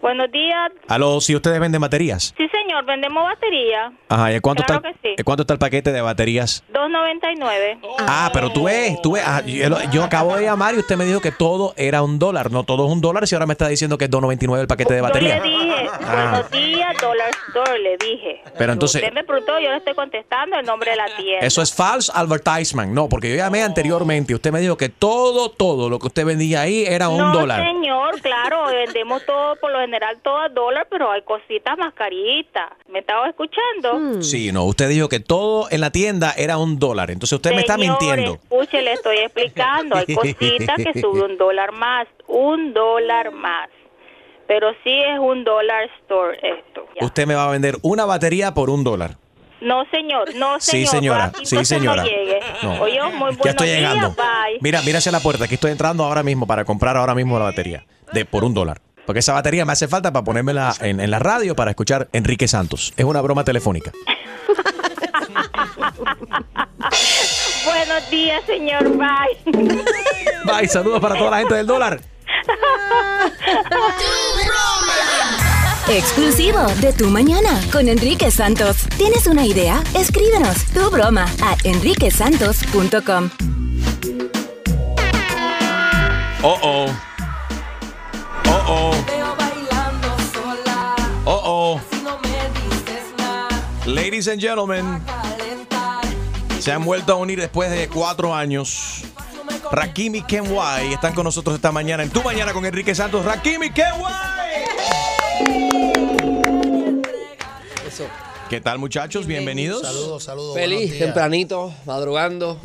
[SPEAKER 21] Buenos días.
[SPEAKER 3] Aló, si ustedes venden baterías.
[SPEAKER 21] Sí, señor. vendemos batería.
[SPEAKER 3] Ajá, ¿y cuánto,
[SPEAKER 21] Claro
[SPEAKER 3] está,
[SPEAKER 21] que sí.
[SPEAKER 3] ¿y cuánto está el paquete de baterías?
[SPEAKER 21] 2.99.
[SPEAKER 3] Ah, pero tú ves, tú ves, ah, yo, yo acabo de llamar y usted me dijo que todo era un dólar. No, todo es un dólar si ahora me está diciendo que es 2.99 el paquete de batería.
[SPEAKER 21] Yo le dije,
[SPEAKER 3] Ah.
[SPEAKER 21] buenos días, dólar store, le dije.
[SPEAKER 3] Pero entonces-
[SPEAKER 21] Usted me preguntó, yo le estoy contestando el nombre de la tienda.
[SPEAKER 3] Eso es false advertisement. No, porque yo llamé anteriormente y usted me dijo que todo, todo lo que usted vendía ahí era un
[SPEAKER 21] no,
[SPEAKER 3] dólar.
[SPEAKER 21] señor, claro, vendemos todo, por lo general todo a dólar, pero hay cositas más caritas. ¿Me estaba escuchando?
[SPEAKER 3] Sí, no, usted dijo que todo en la tienda era un dólar. Entonces usted me está
[SPEAKER 21] Señor,
[SPEAKER 3] mintiendo.
[SPEAKER 21] Escuche, le estoy explicando. Hay cositas que sube un dólar más, un dólar más. Pero sí es un dólar store esto. ya.
[SPEAKER 3] Usted me va a vender una batería por un dólar.
[SPEAKER 21] No, señor, no,
[SPEAKER 3] Sí,
[SPEAKER 21] señor.
[SPEAKER 3] señora,
[SPEAKER 21] Aquí
[SPEAKER 3] sí, señora.
[SPEAKER 21] No. Oye, muy buenos
[SPEAKER 3] Ya estoy llegando.
[SPEAKER 21] días, bye.
[SPEAKER 3] Mira, mira hacia la puerta. Aquí estoy entrando ahora mismo para comprar ahora mismo la batería. De por un dólar. Porque esa batería me hace falta para ponérmela en, en la radio para escuchar Enrique Santos. Es una broma telefónica.
[SPEAKER 21] Buenos días, señor. Bye.
[SPEAKER 3] Bye, saludos para toda la gente del dólar.
[SPEAKER 12] Exclusivo de Tu Mañana con Enrique Santos. ¿Tienes una idea? Escríbenos tu broma a enriquesantos.com.
[SPEAKER 3] Oh, oh. Oh, Ladies and gentlemen, se han vuelto a unir después de cuatro años. Rakim y Kenway están con nosotros esta mañana en Tu Mañana con Enrique Santos. Rakim y Kenway. ¿Qué tal, muchachos? Bienvenidos.
[SPEAKER 22] Saludos, saludos.
[SPEAKER 19] Feliz, tempranito, madrugando,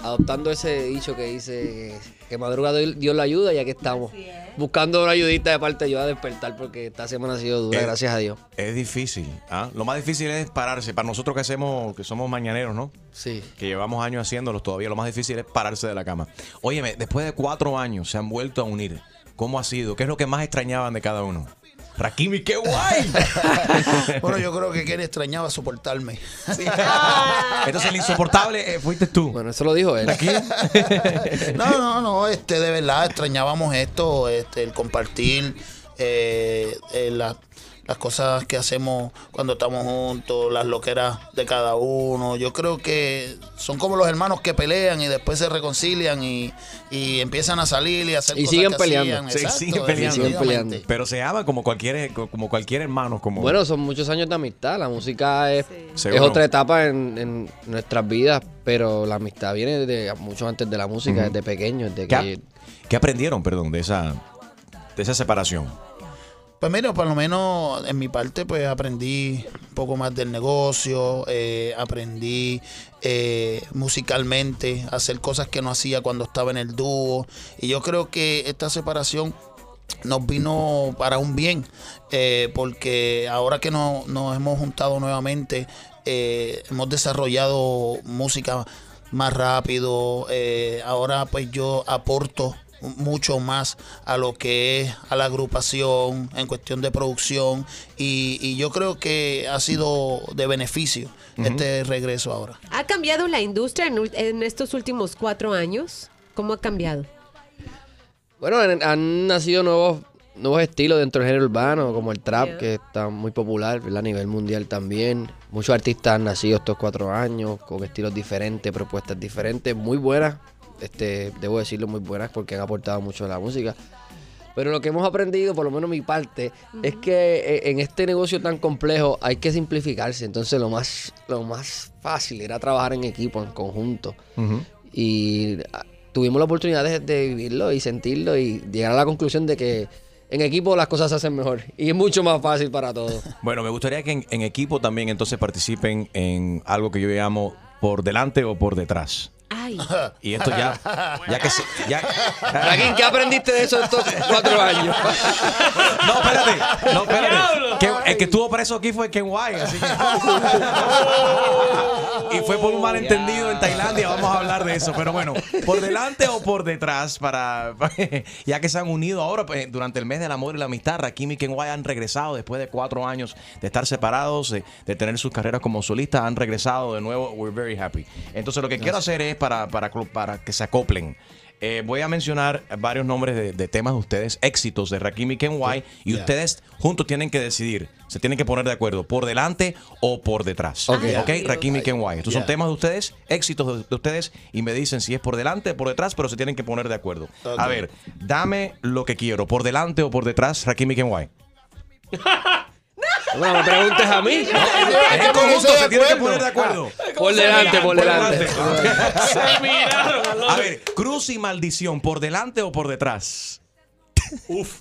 [SPEAKER 19] adoptando ese dicho que dice que madruga Dios la ayuda y aquí estamos. Buscando una ayudita de parte de Dios a despertar porque esta semana ha sido dura, gracias a Dios.
[SPEAKER 3] Es difícil. ¿ah? Lo más difícil es pararse. Para nosotros que hacemos, que somos mañaneros, ¿no?
[SPEAKER 19] Sí.
[SPEAKER 3] Que llevamos años haciéndolos todavía. Lo más difícil es pararse de la cama. Óyeme, después de cuatro años se han vuelto a unir. ¿Cómo ha sido? ¿Qué es lo que más extrañaban de cada uno? Rakimi, qué guay.
[SPEAKER 22] Bueno, yo creo que Kenny extrañaba soportarme.
[SPEAKER 3] Entonces el insoportable eh, fuiste tú.
[SPEAKER 19] Bueno, eso lo dijo él.
[SPEAKER 3] Aquí.
[SPEAKER 22] No, no, no, este, de verdad extrañábamos esto, este, el compartir eh, eh, la- las cosas que hacemos cuando estamos juntos, las loqueras de cada uno. Yo creo que son como los hermanos que pelean y después se reconcilian y, y empiezan a salir y a hacer
[SPEAKER 19] Y
[SPEAKER 22] cosas
[SPEAKER 19] siguen
[SPEAKER 22] que
[SPEAKER 19] peleando.
[SPEAKER 22] hacían.
[SPEAKER 3] Sí,
[SPEAKER 22] Exacto,
[SPEAKER 3] siguen peleando.
[SPEAKER 19] Siguen peleando.
[SPEAKER 3] Pero se aman como cualquier, como cualquier hermano. Como...
[SPEAKER 19] Bueno, son muchos años de amistad. La música es, es otra etapa en, en nuestras vidas, pero la amistad viene de mucho antes de la música, desde pequeño. Desde
[SPEAKER 3] ¿Qué,
[SPEAKER 19] que,
[SPEAKER 3] qué aprendieron, perdón, de esa, de esa separación?
[SPEAKER 22] Pues mira, por lo menos en mi parte, pues aprendí un poco más del negocio, eh, aprendí eh, musicalmente hacer cosas que no hacía cuando estaba en el dúo. Y yo creo que esta separación nos vino para un bien, eh, porque ahora que no- nos hemos juntado nuevamente, eh, hemos desarrollado música más rápido. eh, ahora pues yo aporto mucho más a lo que es a la agrupación en cuestión de producción y, y yo creo que ha sido de beneficio este regreso ahora.
[SPEAKER 10] ¿Ha cambiado la industria en, estos últimos cuatro años? ¿Cómo ha cambiado?
[SPEAKER 19] Bueno, han, han nacido nuevos, nuevos estilos dentro del género urbano, como el trap,
[SPEAKER 10] Yeah.
[SPEAKER 19] que está muy popular ¿verdad? a nivel mundial también. Muchos artistas han nacido estos cuatro años con estilos diferentes, propuestas diferentes, muy buenas. Este, debo decirlo, muy buenas porque han aportado mucho a la música. Pero lo que hemos aprendido, por lo menos mi parte, es que eh, en este negocio tan complejo hay que simplificarse. Entonces lo más, lo más fácil era trabajar en equipo, en conjunto. Y ah, tuvimos la oportunidad de, de vivirlo y sentirlo y llegar a la conclusión de que en equipo las cosas se hacen mejor y es mucho más fácil para todos.
[SPEAKER 3] Bueno, me gustaría que en, en equipo también entonces participen en algo que yo llamo por delante o por detrás.
[SPEAKER 10] Ay.
[SPEAKER 3] Y esto ya, ya que se, ya,
[SPEAKER 19] Raquín, ¿qué aprendiste de eso estos cuatro años?
[SPEAKER 3] No, espérate. No, espérate. Que- el que estuvo preso aquí fue Ken White, así que. y fue por un malentendido en Tailandia. Vamos a hablar de eso. Pero bueno, por delante o por detrás, para ya que se han unido ahora pues, durante el mes del amor y la amistad, Rakim y Ken White han regresado después de cuatro años de estar separados, de, de tener sus carreras como solistas, han regresado de nuevo. We're very happy. Entonces, lo que quiero hacer es para, para, para que se acoplen. Eh, voy a mencionar varios nombres de, de temas de ustedes, éxitos de Rakim y Ken White, y
[SPEAKER 22] Yeah.
[SPEAKER 3] ustedes juntos tienen que decidir, se tienen que poner de acuerdo, por delante o por detrás.
[SPEAKER 22] Ok.
[SPEAKER 3] Ok, Rakim y Ken White. Estos son
[SPEAKER 22] Yeah.
[SPEAKER 3] temas de ustedes, éxitos de, de ustedes, y me dicen si es por delante o por detrás, pero se tienen que poner de acuerdo. A ver, dame lo que quiero, por delante o por detrás, Rakim y Ken White.
[SPEAKER 4] Bueno, me preguntes a mí.
[SPEAKER 3] Es en conjunto, se tienen que poner de acuerdo.
[SPEAKER 4] Por delante, por delante.
[SPEAKER 3] A ver, cruz y maldición, ¿por delante o por detrás? Uf.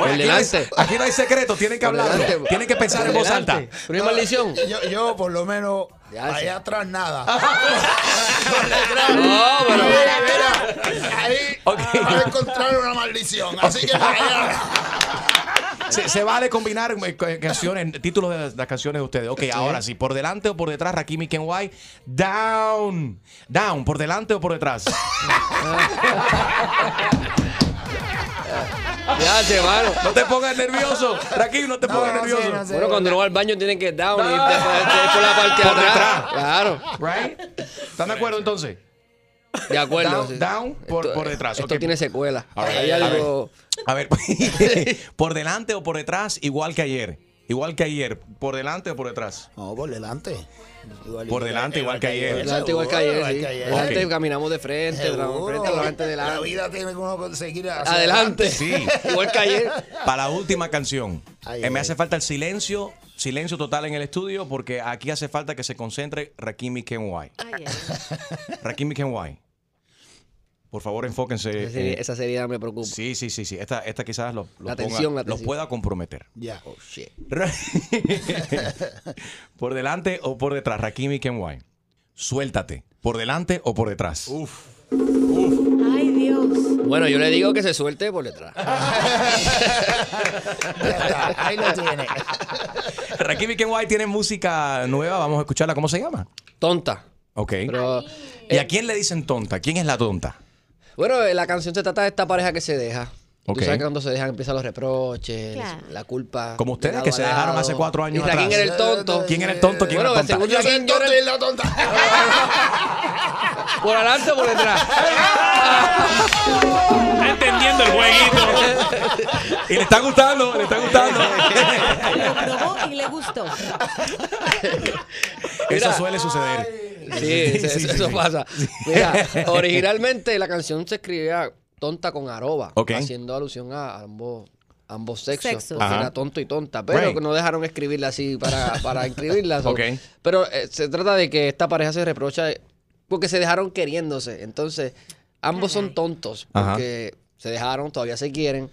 [SPEAKER 3] Oye, aquí no hay-. Aquí no hay secreto, tienen que hablarlo.
[SPEAKER 19] delante.
[SPEAKER 3] Tienen que pensar en voz alta.
[SPEAKER 19] hay maldición.
[SPEAKER 22] Yo, yo, por lo menos, allá atrás nada.
[SPEAKER 19] No, pero-
[SPEAKER 22] Mira, mira, ahí van a encontrar una maldición. Así que.
[SPEAKER 3] Se, se vale combinar eh, co- canciones, títulos de las, las canciones de ustedes. Ok, ahora sí, por delante o por detrás, Rakim y Ken White. Down. Down, por delante o por detrás.
[SPEAKER 19] Ya se mano.
[SPEAKER 3] No te pongas nervioso. Rakim, no te pongas
[SPEAKER 22] no sé,
[SPEAKER 3] nervioso.
[SPEAKER 22] no sé.
[SPEAKER 19] Bueno, cuando uno va al baño tiene que down y después por la parte de
[SPEAKER 3] Por
[SPEAKER 19] atrás. Claro.
[SPEAKER 3] Right? ¿Están de acuerdo entonces?
[SPEAKER 19] De acuerdo.
[SPEAKER 3] Down,
[SPEAKER 19] sí.
[SPEAKER 3] down por,
[SPEAKER 19] Esto-
[SPEAKER 3] por detrás.
[SPEAKER 19] Esto tiene secuela.
[SPEAKER 3] Right.
[SPEAKER 19] Hay
[SPEAKER 3] A ver.
[SPEAKER 19] algo.
[SPEAKER 3] A ver, por delante o por detrás, igual que ayer. Igual que ayer. ¿Por delante o por detrás?
[SPEAKER 22] No, por delante.
[SPEAKER 3] Por delante, igual que ayer.
[SPEAKER 19] Por delante igual que ayer, sí. delante caminamos de frente,
[SPEAKER 22] Seguro.
[SPEAKER 19] de frente, la
[SPEAKER 22] vida tiene que uno hacia
[SPEAKER 19] Adelante.
[SPEAKER 3] Sí.
[SPEAKER 19] Igual que ayer.
[SPEAKER 3] Para la última canción.
[SPEAKER 22] Ay,
[SPEAKER 3] eh, me hace falta el silencio. Silencio total en el estudio porque aquí hace falta que se concentre Rakim y Ken White.
[SPEAKER 10] Ay, ay.
[SPEAKER 3] Rakim y Ken White. Por favor, enfóquense.
[SPEAKER 19] Esa serie-
[SPEAKER 3] eh,
[SPEAKER 19] esa seriedad me preocupa.
[SPEAKER 3] Sí, sí, sí, sí. Esta, esta quizás los, los
[SPEAKER 19] La
[SPEAKER 3] ponga-
[SPEAKER 19] tensión, la
[SPEAKER 3] los pueda comprometer.
[SPEAKER 22] Ya.
[SPEAKER 19] Oh, shit.
[SPEAKER 3] por delante o por detrás, Rakim y Ken White. Suéltate. ¿Por delante o por detrás? Uf.
[SPEAKER 10] Ay, Dios.
[SPEAKER 19] Bueno, yo le digo que se suelte por detrás.
[SPEAKER 22] Ahí lo tiene.
[SPEAKER 3] Rakim y Ken White tienen música nueva. Vamos a escucharla. ¿Cómo se llama?
[SPEAKER 19] Tonta.
[SPEAKER 3] Ok.
[SPEAKER 19] Pero,
[SPEAKER 3] ¿Y a quién le dicen tonta? ¿Quién es la tonta?
[SPEAKER 19] Bueno, eh, la canción se trata de esta pareja que se deja.
[SPEAKER 3] Ok.
[SPEAKER 19] Tú sabes que cuando se dejan empiezan los reproches,
[SPEAKER 10] Claro.
[SPEAKER 19] la culpa.
[SPEAKER 3] Como ustedes que se dejaron hace cuatro años atrás.
[SPEAKER 19] era el tonto.
[SPEAKER 3] ¿Quién era el tonto? ¿Quién
[SPEAKER 19] Bueno,
[SPEAKER 3] era la tonta?
[SPEAKER 19] según
[SPEAKER 22] Yo el
[SPEAKER 19] era
[SPEAKER 22] tonto y
[SPEAKER 19] el-
[SPEAKER 22] la tonta.
[SPEAKER 19] por adelante o por detrás.
[SPEAKER 4] Está entendiendo el jueguito.
[SPEAKER 3] Y le está gustando, le está gustando.
[SPEAKER 10] Lo probó y le gustó.
[SPEAKER 3] Eso suele suceder.
[SPEAKER 19] Sí, eso,
[SPEAKER 3] sí,
[SPEAKER 19] eso
[SPEAKER 3] sí.
[SPEAKER 19] pasa. Mira, originalmente la canción se escribía tonta con arroba,
[SPEAKER 3] Ok.
[SPEAKER 19] haciendo alusión a ambos ambos sexos,
[SPEAKER 10] Sexos.
[SPEAKER 19] porque
[SPEAKER 3] Ajá.
[SPEAKER 19] era tonto y tonta, pero
[SPEAKER 3] Right.
[SPEAKER 19] no dejaron escribirla así para, para inscribirla. so-
[SPEAKER 3] Ok.
[SPEAKER 19] Pero eh, se trata de que esta pareja se reprocha de- porque se dejaron queriéndose. Entonces, ambos son tontos
[SPEAKER 3] Ajá.
[SPEAKER 19] porque se dejaron, todavía se quieren,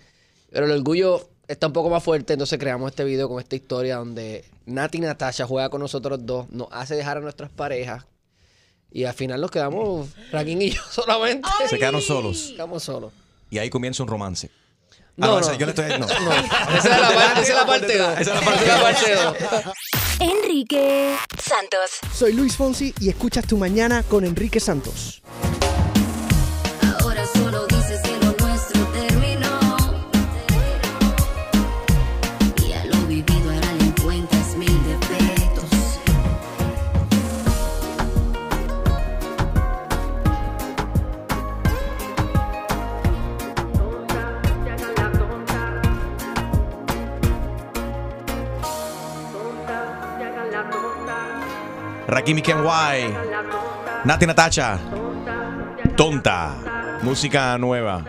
[SPEAKER 19] pero el orgullo está un poco más fuerte, entonces creamos este video con esta historia donde Nati y Natasha juega con nosotros dos, nos hace dejar a nuestras parejas y al final nos quedamos Raquín y yo solamente.
[SPEAKER 3] Se quedaron solos.
[SPEAKER 19] Quedamos solos.
[SPEAKER 3] Y ahí comienza un romance.
[SPEAKER 19] No,
[SPEAKER 3] o sea,
[SPEAKER 19] no.
[SPEAKER 3] yo le estoy. No.
[SPEAKER 19] Esa es la parte, esa es la parte dos.
[SPEAKER 3] Esa es la
[SPEAKER 19] parte dos.
[SPEAKER 12] Enrique Santos.
[SPEAKER 23] Soy Luis Fonsi y escuchas Tu Mañana con Enrique Santos.
[SPEAKER 3] Rakim y Ken White. Nati Natacha. Tonta. Música nueva.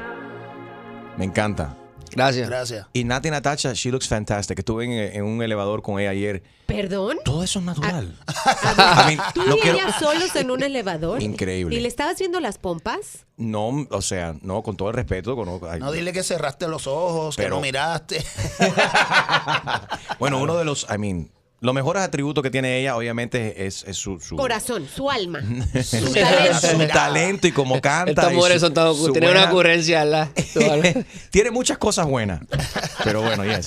[SPEAKER 3] Me encanta.
[SPEAKER 19] Gracias.
[SPEAKER 22] Gracias.
[SPEAKER 3] Y Nati Natacha, she looks fantastic. Estuve en, en un elevador con ella ayer.
[SPEAKER 10] ¿Perdón?
[SPEAKER 3] Todo eso es natural.
[SPEAKER 10] Ah,
[SPEAKER 3] I mean,
[SPEAKER 10] ¿Tú
[SPEAKER 3] no
[SPEAKER 10] y
[SPEAKER 3] quiero-
[SPEAKER 10] ella solos en un elevador?
[SPEAKER 3] Increíble.
[SPEAKER 10] ¿Y le estabas viendo las pompas?
[SPEAKER 3] No, o sea, no, con todo el respeto. con- ay,
[SPEAKER 22] No dile que cerraste los ojos, que
[SPEAKER 3] Pero-
[SPEAKER 22] no miraste.
[SPEAKER 3] bueno, uno de los, I mean, los mejores atributos que tiene ella, obviamente, es, es su, su,
[SPEAKER 10] Corazón, su alma.
[SPEAKER 3] su
[SPEAKER 10] talento.
[SPEAKER 3] talento y como canta.
[SPEAKER 19] Estas
[SPEAKER 3] y
[SPEAKER 19] mujeres
[SPEAKER 3] su-
[SPEAKER 19] son
[SPEAKER 3] su
[SPEAKER 19] Tienen una ocurrencia, ¿verdad?
[SPEAKER 3] Tiene muchas cosas buenas. Pero bueno, yes.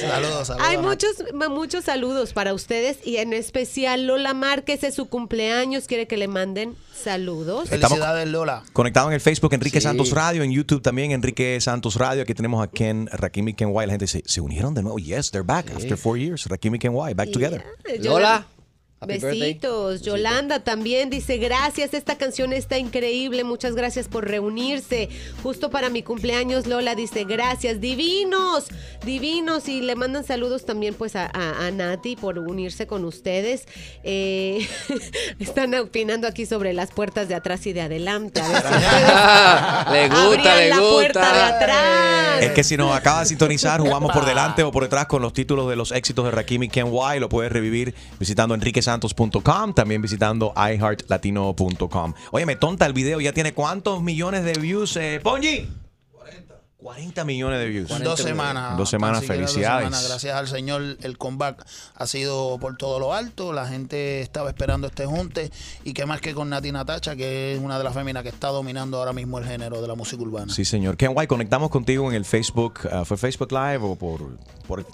[SPEAKER 22] saludos, saludos.
[SPEAKER 10] Hay muchos, muchos saludos para ustedes y en especial Lola Márquez es su cumpleaños. Quiere que le manden saludos.
[SPEAKER 3] Estamos-
[SPEAKER 22] Felicidades, Lola.
[SPEAKER 3] Conectado en el Facebook, Enrique
[SPEAKER 19] Sí.
[SPEAKER 3] Santos Radio, en YouTube también, Enrique Santos Radio. Aquí tenemos a Ken, Rakim y Ken White. La gente se, se unieron de nuevo. Yes, they're back after four years. Rakim y Ken White, back together.
[SPEAKER 19] Lola, Happy birthday.
[SPEAKER 10] Besitos. Yolanda también dice, gracias, esta canción está increíble, muchas gracias por reunirse. Justo para mi cumpleaños, Lola dice, gracias, divinos, divinos. Y le mandan saludos también pues a, a- a Nati por unirse con ustedes. Eh, están opinando aquí sobre las puertas de atrás y de adelante. A ver si
[SPEAKER 19] le gusta, le
[SPEAKER 10] la puerta de atrás.
[SPEAKER 3] Es que si nos acaba de sintonizar, jugamos por delante o por detrás con los títulos de los éxitos de Rakim y Ken White. Lo puedes revivir visitando enriquesantos.com, también visitando iHeartLatino.com. Óyeme, tonta, el video ya tiene cuántos millones de views, eh, Ponji? 40 millones de views.
[SPEAKER 22] Dos semanas.
[SPEAKER 3] Dos semanas,
[SPEAKER 22] siquiera dos
[SPEAKER 3] felicidades.
[SPEAKER 22] semanas. Gracias al Señor, el comeback ha sido por todo lo alto. La gente estaba esperando este junte. Y qué más que con Nati Natacha, que es una de las féminas que está dominando ahora mismo el género de la música urbana.
[SPEAKER 3] Sí, señor. Ken White, conectamos contigo en el Facebook. ah, ¿Fue Facebook Live o por,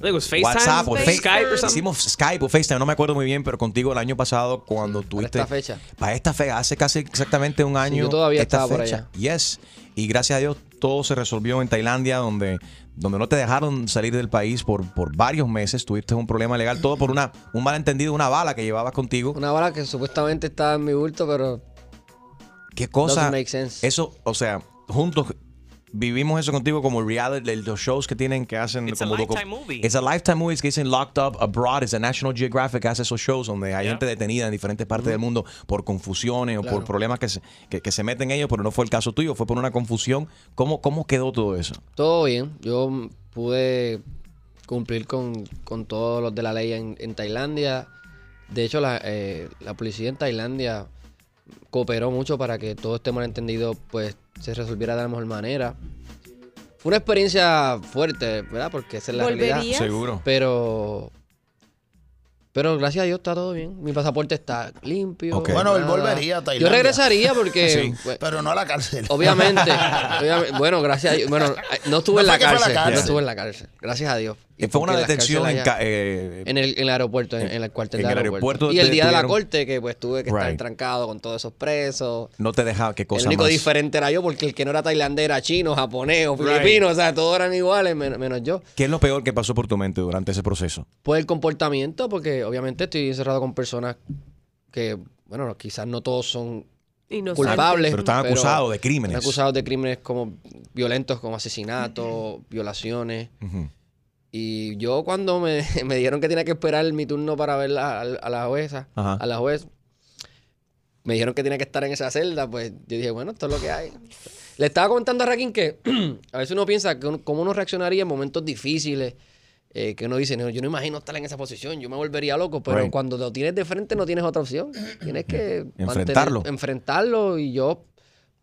[SPEAKER 4] was FaceTime,
[SPEAKER 3] WhatsApp o
[SPEAKER 4] Skype or something.
[SPEAKER 3] Hicimos Skype o FaceTime, no me acuerdo muy bien, pero contigo el año pasado cuando tuviste...
[SPEAKER 19] esta fecha.
[SPEAKER 3] Para esta fecha, hace casi exactamente un año.
[SPEAKER 19] yo todavía
[SPEAKER 3] esta
[SPEAKER 19] estaba por
[SPEAKER 3] fecha. Yes. Y gracias a Dios todo se resolvió en Tailandia, donde, donde no te dejaron salir del país por, por varios meses. Tuviste un problema legal, todo por una, un malentendido, una bala que llevabas contigo.
[SPEAKER 19] Una bala que supuestamente estaba en mi bulto, pero
[SPEAKER 3] ¿Qué cosa?
[SPEAKER 19] Make sense.
[SPEAKER 3] Eso, o sea, juntos vivimos eso contigo como reality, los shows que tienen que hacen
[SPEAKER 24] It's a
[SPEAKER 3] como docu-
[SPEAKER 24] Lifetime movie.
[SPEAKER 3] It's a lifetime movie que dicen Locked Up Abroad, es a National Geographic que hace esos shows donde hay
[SPEAKER 24] Yeah.
[SPEAKER 3] gente detenida en diferentes partes del mundo por confusiones o por problemas que se, que, que se meten ellos, pero no fue el caso tuyo, fue por una confusión. ¿Cómo, cómo quedó todo eso?
[SPEAKER 19] todo bien. Yo pude cumplir con, con todos los de la ley en, en Tailandia. De hecho, la, eh, la policía en Tailandia cooperó mucho para que todo este malentendido pues se resolviera de la mejor manera. Fue una experiencia fuerte, ¿verdad? Porque esa es la realidad.
[SPEAKER 3] Seguro.
[SPEAKER 19] Pero pero gracias a Dios está todo bien. Mi pasaporte está limpio.
[SPEAKER 22] Bueno, él volvería a
[SPEAKER 19] Yo
[SPEAKER 22] Tailandia.
[SPEAKER 19] regresaría porque
[SPEAKER 3] Sí.
[SPEAKER 19] pues,
[SPEAKER 22] Pero no a la cárcel.
[SPEAKER 19] Obviamente, obviamente. Bueno, gracias a Dios. Bueno, eh, no estuve
[SPEAKER 22] No
[SPEAKER 19] en la cárcel. No estuve en la cárcel. Gracias a Dios.
[SPEAKER 3] Y fue una detención en,
[SPEAKER 19] allá-
[SPEAKER 3] eh,
[SPEAKER 19] en el, en el aeropuerto, en, en el cuartel
[SPEAKER 3] en
[SPEAKER 19] de
[SPEAKER 3] el
[SPEAKER 19] aeropuerto.
[SPEAKER 3] aeropuerto
[SPEAKER 19] Y el día de la corte, que pues tuve que estar trancado con todos esos presos.
[SPEAKER 3] no te dejaba qué
[SPEAKER 19] El
[SPEAKER 3] cosa
[SPEAKER 19] único
[SPEAKER 3] más.
[SPEAKER 19] diferente era yo, porque el que no era tailandés era chino, japonés o filipino. O sea, todos eran iguales, men- menos yo.
[SPEAKER 3] ¿Qué es lo peor que pasó por tu mente durante ese proceso?
[SPEAKER 19] Pues el comportamiento, porque obviamente estoy encerrado con personas que, bueno, quizás no todos son
[SPEAKER 10] Inocentes.
[SPEAKER 19] culpables.
[SPEAKER 3] Pero están acusados de crímenes.
[SPEAKER 19] Están acusados de crímenes como violentos, como asesinatos, violaciones.
[SPEAKER 3] Ujú.
[SPEAKER 19] Y yo cuando me, me dijeron que tenía que esperar mi turno para ver a, a la jueza,
[SPEAKER 3] Ajá.
[SPEAKER 19] a la juez, me dijeron que tenía que estar en esa celda, pues yo dije, bueno, esto es lo que hay. Le estaba comentando a Raquín que a veces uno piensa que uno- cómo uno reaccionaría en momentos difíciles, eh, que uno dice, no, yo no imagino estar en esa posición, yo me volvería loco, pero
[SPEAKER 3] Right.
[SPEAKER 19] cuando lo tienes de frente no tienes otra opción. Tienes que mantener-
[SPEAKER 3] Enfrentarlo.
[SPEAKER 19] enfrentarlo y yo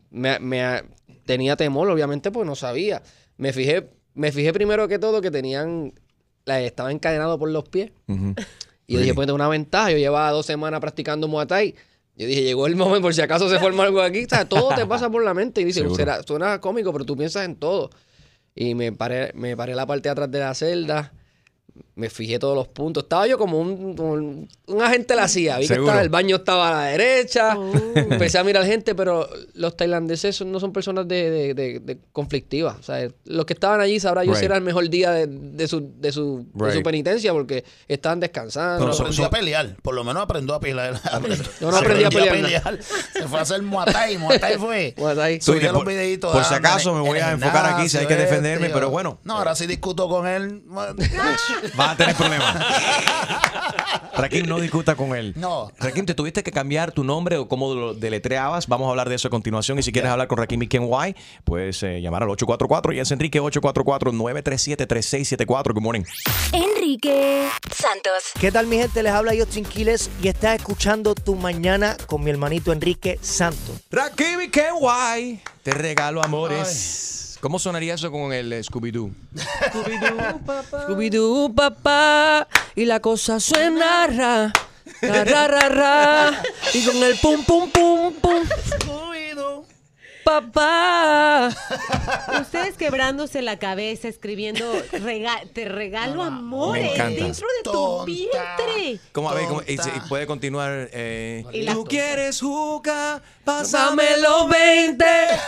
[SPEAKER 19] me, me- tenía temor, obviamente, porque no sabía. Me fijé, me fijé primero que todo que tenían, la, estaba encadenado por los pies. Y yo dije, pues tengo una ventaja. Yo llevaba dos semanas practicando Muay Thai. Yo dije, llegó el momento, por si acaso se forma algo aquí. O sea, todo te pasa por la mente. Y dice, será, suena cómico, pero tú piensas en todo. Y me paré, me paré la parte de atrás de la celda. Me fijé todos los puntos. Estaba yo como un, como un, un agente de la CIA. Vi que
[SPEAKER 3] Seguro.
[SPEAKER 19] estaba, el baño estaba a la derecha. Empecé a mirar gente, pero los tailandeses son- no son personas de, de- de- de conflictivas. O sea, los que estaban allí sabrá yo si
[SPEAKER 3] Right.
[SPEAKER 19] era el mejor día de, de su, de, su, de su
[SPEAKER 3] Right.
[SPEAKER 19] penitencia porque estaban descansando.
[SPEAKER 22] Pero aprendió a pelear. Por lo menos aprendió a pelear.
[SPEAKER 19] Yo no aprendí a pelear,
[SPEAKER 22] Se fue a hacer. Muay Thai fue.
[SPEAKER 3] Tú
[SPEAKER 22] Subía
[SPEAKER 3] dices,
[SPEAKER 22] los
[SPEAKER 3] por-
[SPEAKER 22] videitos.
[SPEAKER 3] por si acaso me voy a enfocar aquí si hay que defenderme,
[SPEAKER 22] este,
[SPEAKER 3] pero bueno.
[SPEAKER 22] No, ahora sí discuto con él.
[SPEAKER 3] Vas a tener problemas. Rakim, no discuta con él.
[SPEAKER 22] No.
[SPEAKER 3] Rakim, ¿te tuviste que cambiar tu nombre o cómo lo deletreabas? Vamos a hablar de eso a continuación. Y si quieres hablar con Rakim y Ken puedes eh, llamar al 844 y es Enrique 844-937-3674. Good morning.
[SPEAKER 12] Enrique Santos.
[SPEAKER 25] ¿Qué tal mi gente? Les habla Justin Quiles y estás escuchando Tu Mañana con mi hermanito Enrique Santos.
[SPEAKER 3] Rakim y Ken White, te regalo amores. ¿Cómo sonaría eso con el eh, Scooby-Doo?
[SPEAKER 26] Scooby-Doo, papá, y la cosa suena ra, ra, ra, ra, ra, y con el pum, pum, pum, pum. Papá.
[SPEAKER 10] Ustedes quebrándose la cabeza escribiendo rega- te regalo amores
[SPEAKER 3] Me encanta.
[SPEAKER 10] dentro de tu vientre.
[SPEAKER 3] ¿Cómo, a ver, cómo- y, y puede continuar. eh,
[SPEAKER 10] Y la
[SPEAKER 3] Tú quieres jugar,
[SPEAKER 26] Pásame los 20,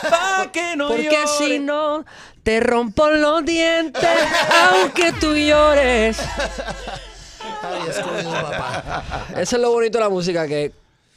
[SPEAKER 3] pa' que no
[SPEAKER 26] porque si no, te rompo los dientes, aunque tú llores.
[SPEAKER 19] Eso es lo bonito de la música, que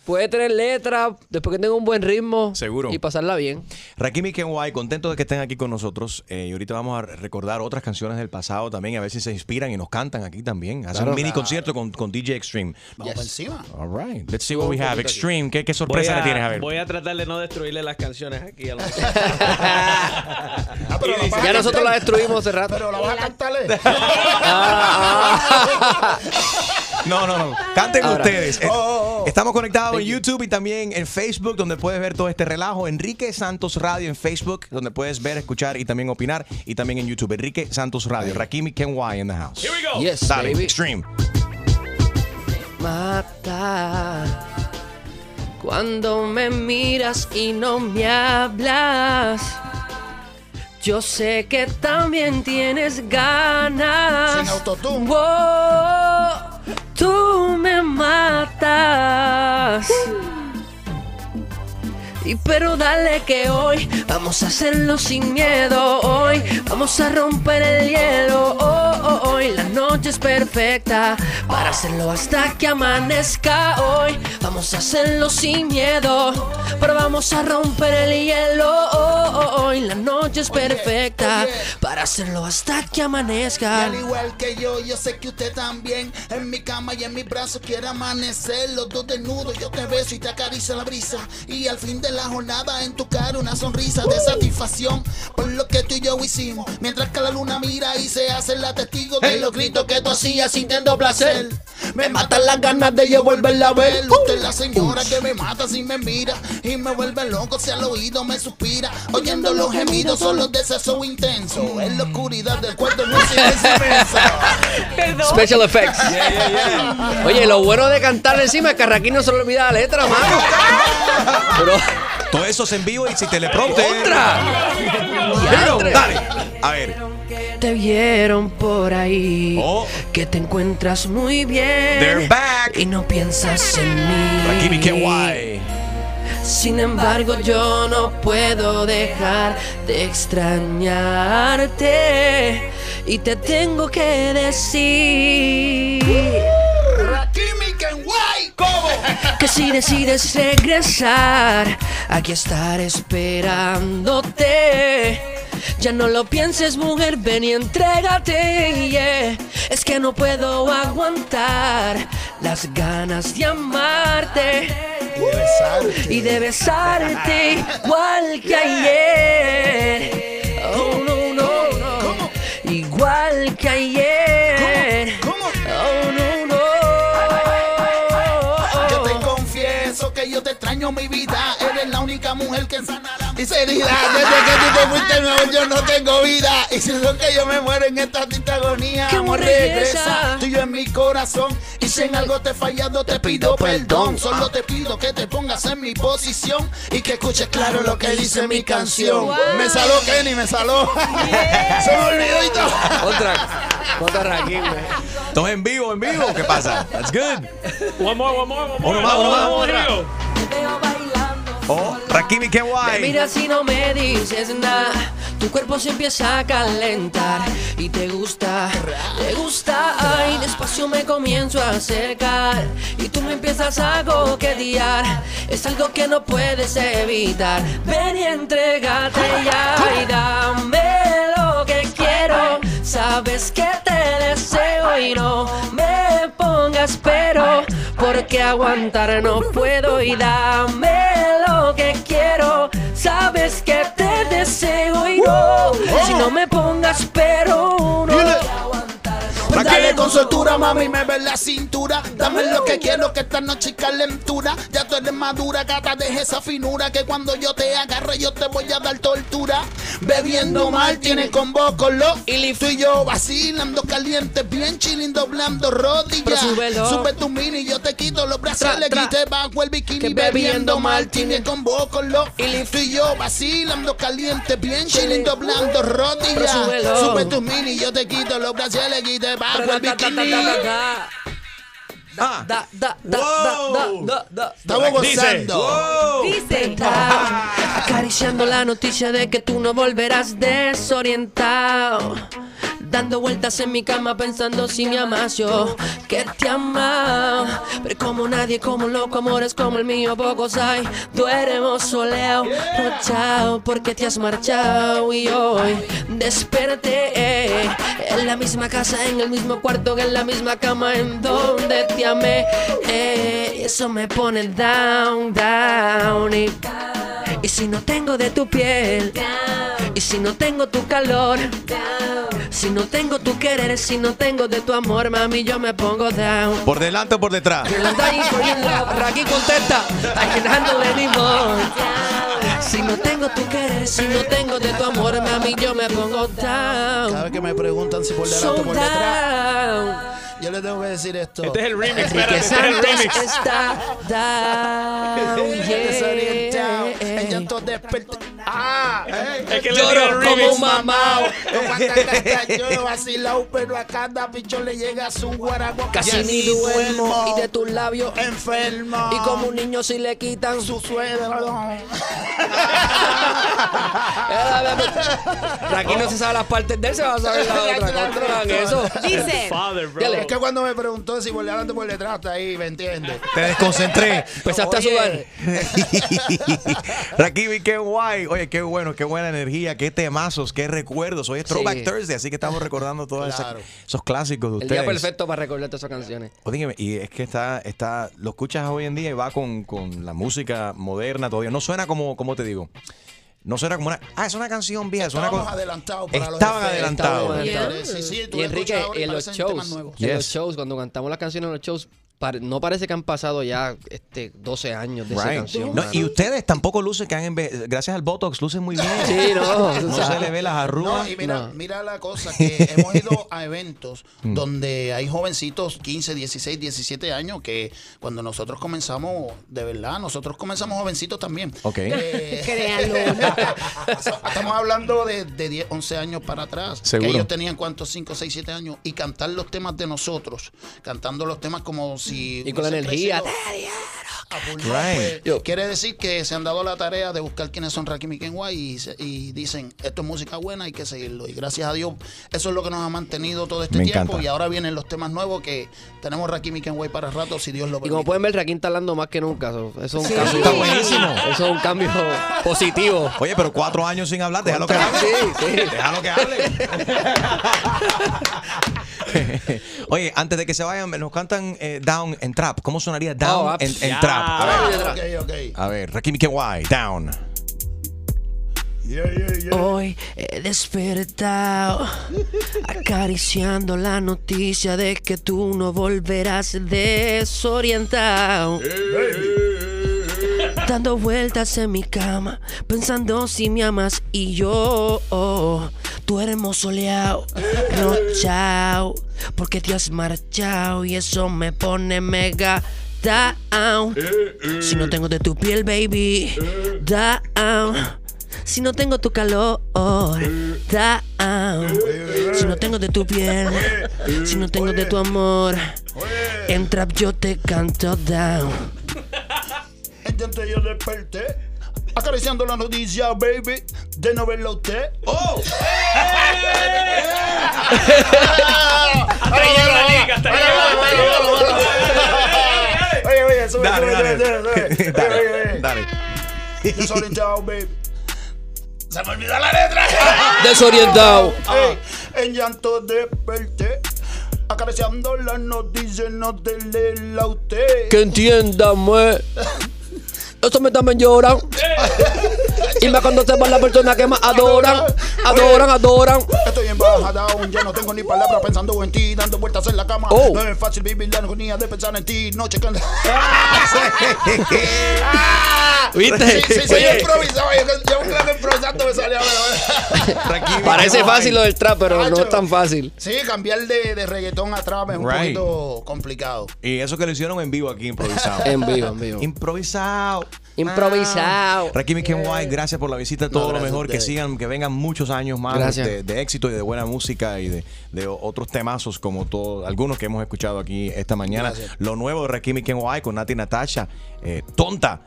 [SPEAKER 19] puede tener letra, después que tenga un buen ritmo.
[SPEAKER 3] Seguro.
[SPEAKER 19] Y pasarla bien.
[SPEAKER 3] Rakim y Kenway, contento de que estén aquí con nosotros. eh, y ahorita vamos a recordar otras canciones del pasado también, a ver si se inspiran y nos cantan aquí también. Hacer
[SPEAKER 19] Claro.
[SPEAKER 3] un mini concierto con, con DJ Extreme.
[SPEAKER 22] Vamos por encima.
[SPEAKER 3] All right. Let's see what we have. Extreme, ¿qué, qué sorpresa le tienes a ver?
[SPEAKER 4] Voy a tratar de no destruirle las canciones aquí a los
[SPEAKER 19] Ya nosotros la destruimos hace rato.
[SPEAKER 22] Pero la vas a cantarle.
[SPEAKER 3] No, no, no. Canten
[SPEAKER 19] Ahora.
[SPEAKER 3] ustedes. Eh,
[SPEAKER 22] Oh,
[SPEAKER 3] Estamos conectados en YouTube y también en Facebook, donde puedes ver todo este relajo. Enrique Santos Radio en Facebook, donde puedes ver, escuchar y también opinar. Y también en YouTube, Enrique Santos Radio. Rakim y Kenway in the house.
[SPEAKER 19] Here we go. Yes,
[SPEAKER 3] Dale,
[SPEAKER 19] baby.
[SPEAKER 3] Extreme.
[SPEAKER 19] mata cuando me miras y no me hablas. Yo sé que también tienes ganas.
[SPEAKER 22] Sin autotune.
[SPEAKER 19] Wow, tú me matas. Y pero dale que hoy vamos a hacerlo sin miedo. Hoy vamos a romper el hielo. Oh, oh, hoy la noche es perfecta para hacerlo hasta que amanezca. Hoy vamos a hacerlo sin miedo. Pero vamos a romper el hielo. Oh, oh, hoy la noche es perfecta para hacerlo hasta que
[SPEAKER 22] Y
[SPEAKER 19] amanezca.
[SPEAKER 22] al igual que yo, yo sé que usted también En mi cama y en mis brazos quiere amanecer Los dos desnudos, yo te beso y te acaricio la brisa Y al fin de la jornada en tu cara una sonrisa de satisfacción Por lo que tú y yo hicimos. Mientras que la luna mira y se hace la testigo De los gritos que tú hacías sintiendo placer. Me matan las ganas de yo volverla a ver. Usted es la señora que me mata si me mira Y me vuelve loco si al oído me suspira. Oyendo los gemidos son los de sexo intenso. En la oscuridad del cuarto no inmenso
[SPEAKER 19] Special effects. Oye, lo bueno de cantar encima es que a Raquín no se le olvida la letra, mano. Pero,
[SPEAKER 3] Todo eso es en vivo y si teleprompter.
[SPEAKER 19] ¡Otra!
[SPEAKER 3] Pero, dale. A ver.
[SPEAKER 19] te vieron por ahí. Que te encuentras muy bien.
[SPEAKER 3] They're back.
[SPEAKER 19] Y no piensas en mí.
[SPEAKER 3] Rakim y Kenway.
[SPEAKER 19] Sin embargo, yo no puedo dejar de extrañarte. Y te tengo que decir.
[SPEAKER 22] Kenway, ¿cómo?
[SPEAKER 19] Que si decides regresar, aquí estaré esperándote. Ya no lo pienses, mujer, ven y entrégate. yeah. Es que no puedo aguantar las ganas de amarte y de besarte igual que ayer. Oh, no, no, no. Igual que ayer.
[SPEAKER 22] Mi vida. Eres la única mujer que sanará mi herida. Desde que tú te fuiste nuevo, yo no tengo vida. Y siento que yo me muero en esta triste agonía.
[SPEAKER 19] Que
[SPEAKER 22] Amor,
[SPEAKER 19] regresa.
[SPEAKER 22] Tú y yo en mi corazón. Y si en algo te he fallado, te pido perdón. Solo te pido que te pongas en mi posición. Y que escuches claro lo que dice mi canción. Me saló Kenny, me saló. Se me olvidó y todo.
[SPEAKER 19] Otra. Otra Raquín, güey.
[SPEAKER 3] Todo en vivo, en vivo. ¿Qué pasa? That's good.
[SPEAKER 4] One more, one more, one more.
[SPEAKER 3] Uno más, uno más, Oh, Rakim y
[SPEAKER 19] Me
[SPEAKER 3] Kenway.
[SPEAKER 19] miras y no me dices nada. Tu cuerpo se empieza a calentar y te gusta, te gusta. Ay, despacio me comienzo a acercar y tú me empiezas a coquetear. Es algo que no puedes evitar. Ven y entregate ya y porque aguantar no puedo y dame lo que quiero. Sabes que te deseo y no si no me pongas pero no.
[SPEAKER 22] Dale con soltura, mami, me ve la cintura. Dame lo que quiero, que esta noche calentura. Ya tú eres madura, gata, deja esa finura. Que cuando yo te agarre, yo te voy a dar tortura. Bebiendo mal, con lo y Tú y yo vacilando caliente, bien chilling, doblando rodillas. Sube tu mini, yo te quito los le
[SPEAKER 19] tra.
[SPEAKER 22] quité bajo el bikini. Bebiendo mal, con lo y Tú y yo vacilando caliente, bien chilling, doblando rodillas. Sube tu mini, yo te quito los brazos, le quité bajo el bikini.
[SPEAKER 19] Da, da, da, da, da, da, da.
[SPEAKER 22] Estamos gozando.
[SPEAKER 10] Dice.
[SPEAKER 19] Acariciando la noticia de que tú no volverás desorientado. Dando vueltas en mi cama pensando si me amas. Yo Que te ama Pero como nadie, como loco, amores como el mío Pocos hay, duermo soleado Rochao porque te has marchado. Y hoy desperté En la misma casa, en el mismo cuarto En la misma cama en donde te amé. Eh, Y eso me pone down, down. Y, y si no tengo de tu piel Y si no tengo tu calor Si no tengo tu querer Si no tengo de tu amor Mami yo me pongo down.
[SPEAKER 3] ¿Por delante o por detrás?
[SPEAKER 19] Raki contesta I can handle anymore Si no tengo tu querer Si no tengo de tu amor Mami yo me pongo down
[SPEAKER 22] Cada vez que me preguntan si por delante o por detrás, yo les tengo que decir esto.
[SPEAKER 4] Este es el remix,
[SPEAKER 19] Enrique
[SPEAKER 4] este es el remix.
[SPEAKER 19] está down
[SPEAKER 22] Desorientado,
[SPEAKER 19] yeah.
[SPEAKER 22] el llanto. Ah,
[SPEAKER 4] Es que le
[SPEAKER 19] Lloro como un mamao.
[SPEAKER 22] Yo vacilado, pero a cada bicho le llega su guaraguá.
[SPEAKER 19] Casi
[SPEAKER 22] Yes.
[SPEAKER 19] ni duermo y de tus labios
[SPEAKER 22] enfermo.
[SPEAKER 19] Y como un niño si le quitan su suegro Aquí no se sabe las partes de él, se va a saber la otra. Controlan eso.
[SPEAKER 10] Dice.
[SPEAKER 4] Father, bro.
[SPEAKER 22] Es que cuando me preguntó si por delante o por detrás, está ahí, ¿me entiendes?
[SPEAKER 3] Te desconcentré.
[SPEAKER 19] Empezaste a sudar.
[SPEAKER 3] Rakibi, qué guay. Oye, qué bueno, qué buena energía, qué temazos, qué recuerdos. Hoy es Throwback
[SPEAKER 19] Sí.
[SPEAKER 3] Thursday, así que estamos recordando todos
[SPEAKER 22] Claro.
[SPEAKER 3] esos clásicos de
[SPEAKER 19] El
[SPEAKER 3] ustedes.
[SPEAKER 19] día perfecto para recordar todas esas canciones.
[SPEAKER 3] Óigame, y es que está, está, lo escuchas hoy en día y va con, con la música moderna todavía. No suena como, como te digo, no suena como una, ah, es una canción vieja,
[SPEAKER 22] Estábamos
[SPEAKER 3] como,
[SPEAKER 22] adelantados para los
[SPEAKER 3] estaban
[SPEAKER 22] efectos.
[SPEAKER 3] adelantados.
[SPEAKER 19] Estábamos
[SPEAKER 22] Sí, sí, tú
[SPEAKER 19] Y
[SPEAKER 22] lo
[SPEAKER 19] Enrique,
[SPEAKER 22] escuchas ahora y
[SPEAKER 19] en los
[SPEAKER 22] parecen temas
[SPEAKER 19] shows,
[SPEAKER 22] nuevos.
[SPEAKER 19] en los shows, cuando cantamos las canciones en los shows, no parece que han pasado ya este, 12 años de esa canción.
[SPEAKER 3] No, y ustedes tampoco lucen que han gracias al Botox lucen muy bien.
[SPEAKER 19] Sí, no,
[SPEAKER 3] No se le ve las
[SPEAKER 22] No,
[SPEAKER 3] arrugas.
[SPEAKER 22] y mira,
[SPEAKER 19] No.
[SPEAKER 22] mira la cosa, que hemos ido a eventos
[SPEAKER 3] Mm.
[SPEAKER 22] donde hay jovencitos 15, 16, 17 años que cuando nosotros comenzamos, de verdad, nosotros comenzamos jovencitos también.
[SPEAKER 3] Ok.
[SPEAKER 22] Eh,
[SPEAKER 10] Créanlo.
[SPEAKER 22] Estamos hablando de, de 10, 11 años para atrás.
[SPEAKER 3] Seguro.
[SPEAKER 22] Que ellos tenían cuántos, 5, 6, 7 años. Y cantar los temas de nosotros. Cantando los temas como si.
[SPEAKER 19] Y con la energía.
[SPEAKER 22] pulmón,
[SPEAKER 3] Right.
[SPEAKER 22] pues, quiere decir que se han dado la tarea de buscar quiénes son Rakim y Kenway y, dicen, esto es música buena, hay que seguirlo. Y gracias a Dios, eso es lo que nos ha mantenido todo este
[SPEAKER 3] Me
[SPEAKER 22] tiempo.
[SPEAKER 3] encanta.
[SPEAKER 22] Y ahora vienen los temas nuevos que tenemos Rakim y Kenway para rato, si Dios lo
[SPEAKER 19] Y como
[SPEAKER 22] permite.
[SPEAKER 19] pueden ver, Raquín está hablando más que nunca. so- Eso es un
[SPEAKER 10] Sí.
[SPEAKER 19] cambio.
[SPEAKER 3] Está buenísimo.
[SPEAKER 19] Eso es un cambio positivo.
[SPEAKER 3] Oye, pero cuatro años sin hablar, déjalo que hable.
[SPEAKER 19] Sí, sí.
[SPEAKER 3] Déjalo que hable. Oye, antes de que se vayan, nos cantan eh, Down en Trap. ¿Cómo sonaría Down
[SPEAKER 19] Oh, ah,
[SPEAKER 3] en, en
[SPEAKER 4] ya.
[SPEAKER 3] Trap? A ver,
[SPEAKER 22] Ok, ok.
[SPEAKER 3] a ver, Down.
[SPEAKER 22] Yeah, yeah, yeah.
[SPEAKER 19] Hoy he despertado acariciando la noticia de que tú no volverás desorientado. Dando vueltas en mi cama, pensando si me amas y yo, oh, tú eres soleado, rochao, porque te has marchado y eso me pone mega down. Si no tengo de tu piel, baby, down. Si no tengo tu calor, down. Si no tengo de tu piel, si no tengo de tu amor, en trap yo te canto down.
[SPEAKER 22] Entonces yo desperté. Acariciando la noticia, baby, de no verla usted. ¡Oh!
[SPEAKER 4] Llegó la liga.
[SPEAKER 22] Oye, oye, sube, sube,
[SPEAKER 3] dale.
[SPEAKER 22] sube. Desorientado, baby. Se me olvidó la letra.
[SPEAKER 19] Desorientado.
[SPEAKER 22] En llanto desperté. Acariciando la noticia, no te leerla a usted.
[SPEAKER 19] Que entiéndame. Eso me también lloran. Y más cuando se va la persona que más adoran. Adoran, adoran.
[SPEAKER 22] Estoy en baja down, ya no tengo ni palabras pensando en ti, dando vueltas en la cama.
[SPEAKER 19] Oh.
[SPEAKER 22] No es fácil vivir la agonía de pensar en ti, no checando.
[SPEAKER 19] ¿Viste?
[SPEAKER 22] Sí, sí, sí,
[SPEAKER 19] Oye.
[SPEAKER 22] improvisado. Yo, yo un gran improvisando me salió.
[SPEAKER 3] Rakim
[SPEAKER 19] Parece fácil lo del trap, pero no es tan fácil.
[SPEAKER 22] Sí, cambiar de, de reggaetón a trap es un
[SPEAKER 3] Right.
[SPEAKER 22] poquito complicado.
[SPEAKER 3] Y eso que lo hicieron en vivo aquí, improvisado.
[SPEAKER 19] En vivo, en vivo.
[SPEAKER 3] Improvisado.
[SPEAKER 19] Improvisado.
[SPEAKER 3] Rakim y Kenway, gracias por la visita, todo lo
[SPEAKER 22] gracias
[SPEAKER 3] mejor, que sigan, que vengan muchos años más
[SPEAKER 19] Gracias.
[SPEAKER 3] de, de éxito y de buena música y de, de otros temazos como todos, algunos que hemos escuchado aquí esta mañana.
[SPEAKER 22] Gracias.
[SPEAKER 3] Lo nuevo de Rakim y Kenway con Nati Natasha, eh, tonta.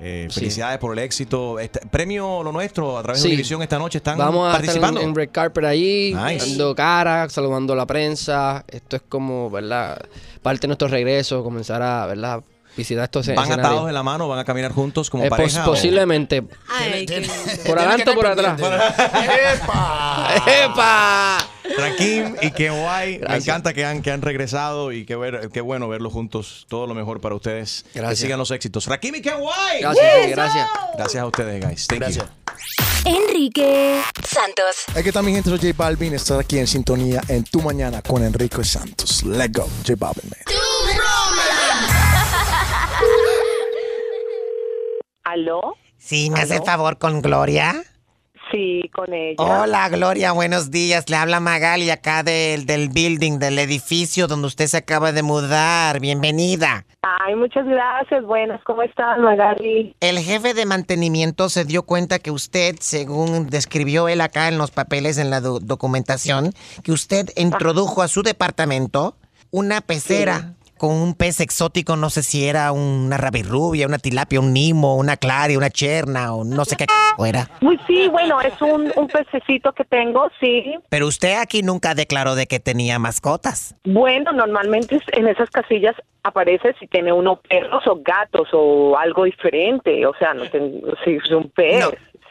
[SPEAKER 3] Eh,
[SPEAKER 27] Sí.
[SPEAKER 3] felicidades por el éxito. Este, premio Lo Nuestro a través
[SPEAKER 27] Sí.
[SPEAKER 3] de Univisión esta noche están
[SPEAKER 27] Vamos a
[SPEAKER 3] participando.
[SPEAKER 27] estar en, en Red Carpet ahí,
[SPEAKER 3] Nice.
[SPEAKER 27] dando cara, saludando a la prensa. Esto es como, ¿verdad? Parte de nuestro regreso, comenzar a, ¿verdad? Estos
[SPEAKER 3] ¿Van
[SPEAKER 27] escenarios.
[SPEAKER 3] atados de la mano? ¿Van a caminar juntos como
[SPEAKER 27] Eh, pos-
[SPEAKER 3] pareja? o-
[SPEAKER 27] posiblemente. Por adelante o por atrás. ¡Epa!
[SPEAKER 3] Rakim y qué guay. Me
[SPEAKER 27] Gracias.
[SPEAKER 3] encanta que han, que han regresado y qué, ver- qué bueno verlos juntos. Todo lo mejor para ustedes. Que
[SPEAKER 27] Gracias.
[SPEAKER 3] sigan los éxitos. Rakim y qué guay.
[SPEAKER 27] Gracias, gracias.
[SPEAKER 3] Gracias a ustedes, guys. Thank you.
[SPEAKER 12] Enrique Santos.
[SPEAKER 28] Hay que también gente, soy J Balvin, estar aquí en sintonía en Tu Mañana con Enrique Santos. Let's go, J Balvin, man.
[SPEAKER 29] ¿Aló?
[SPEAKER 11] Sí, ¿me hace el favor con Gloria?
[SPEAKER 29] Sí, con ella.
[SPEAKER 11] Hola, Gloria, buenos días. Le habla Magali acá del, del building, del edificio donde usted se acaba de mudar. Bienvenida.
[SPEAKER 29] Ay, muchas gracias. Buenas, ¿cómo estás, Magali?
[SPEAKER 11] El jefe de mantenimiento se dio cuenta que usted, según describió él acá en los papeles, en la do- documentación, que usted introdujo a su departamento una pecera con un pez exótico, no sé si era una rabirrubia, una tilapia, un nimo, una claria, una cherna o no sé qué era.
[SPEAKER 29] Uy, sí, bueno, es un, un pececito que tengo, sí.
[SPEAKER 11] Pero usted aquí nunca declaró de que tenía mascotas.
[SPEAKER 29] Bueno, normalmente en esas casillas aparece si tiene uno perros o gatos o algo diferente. O sea, no tengo, si es un pez.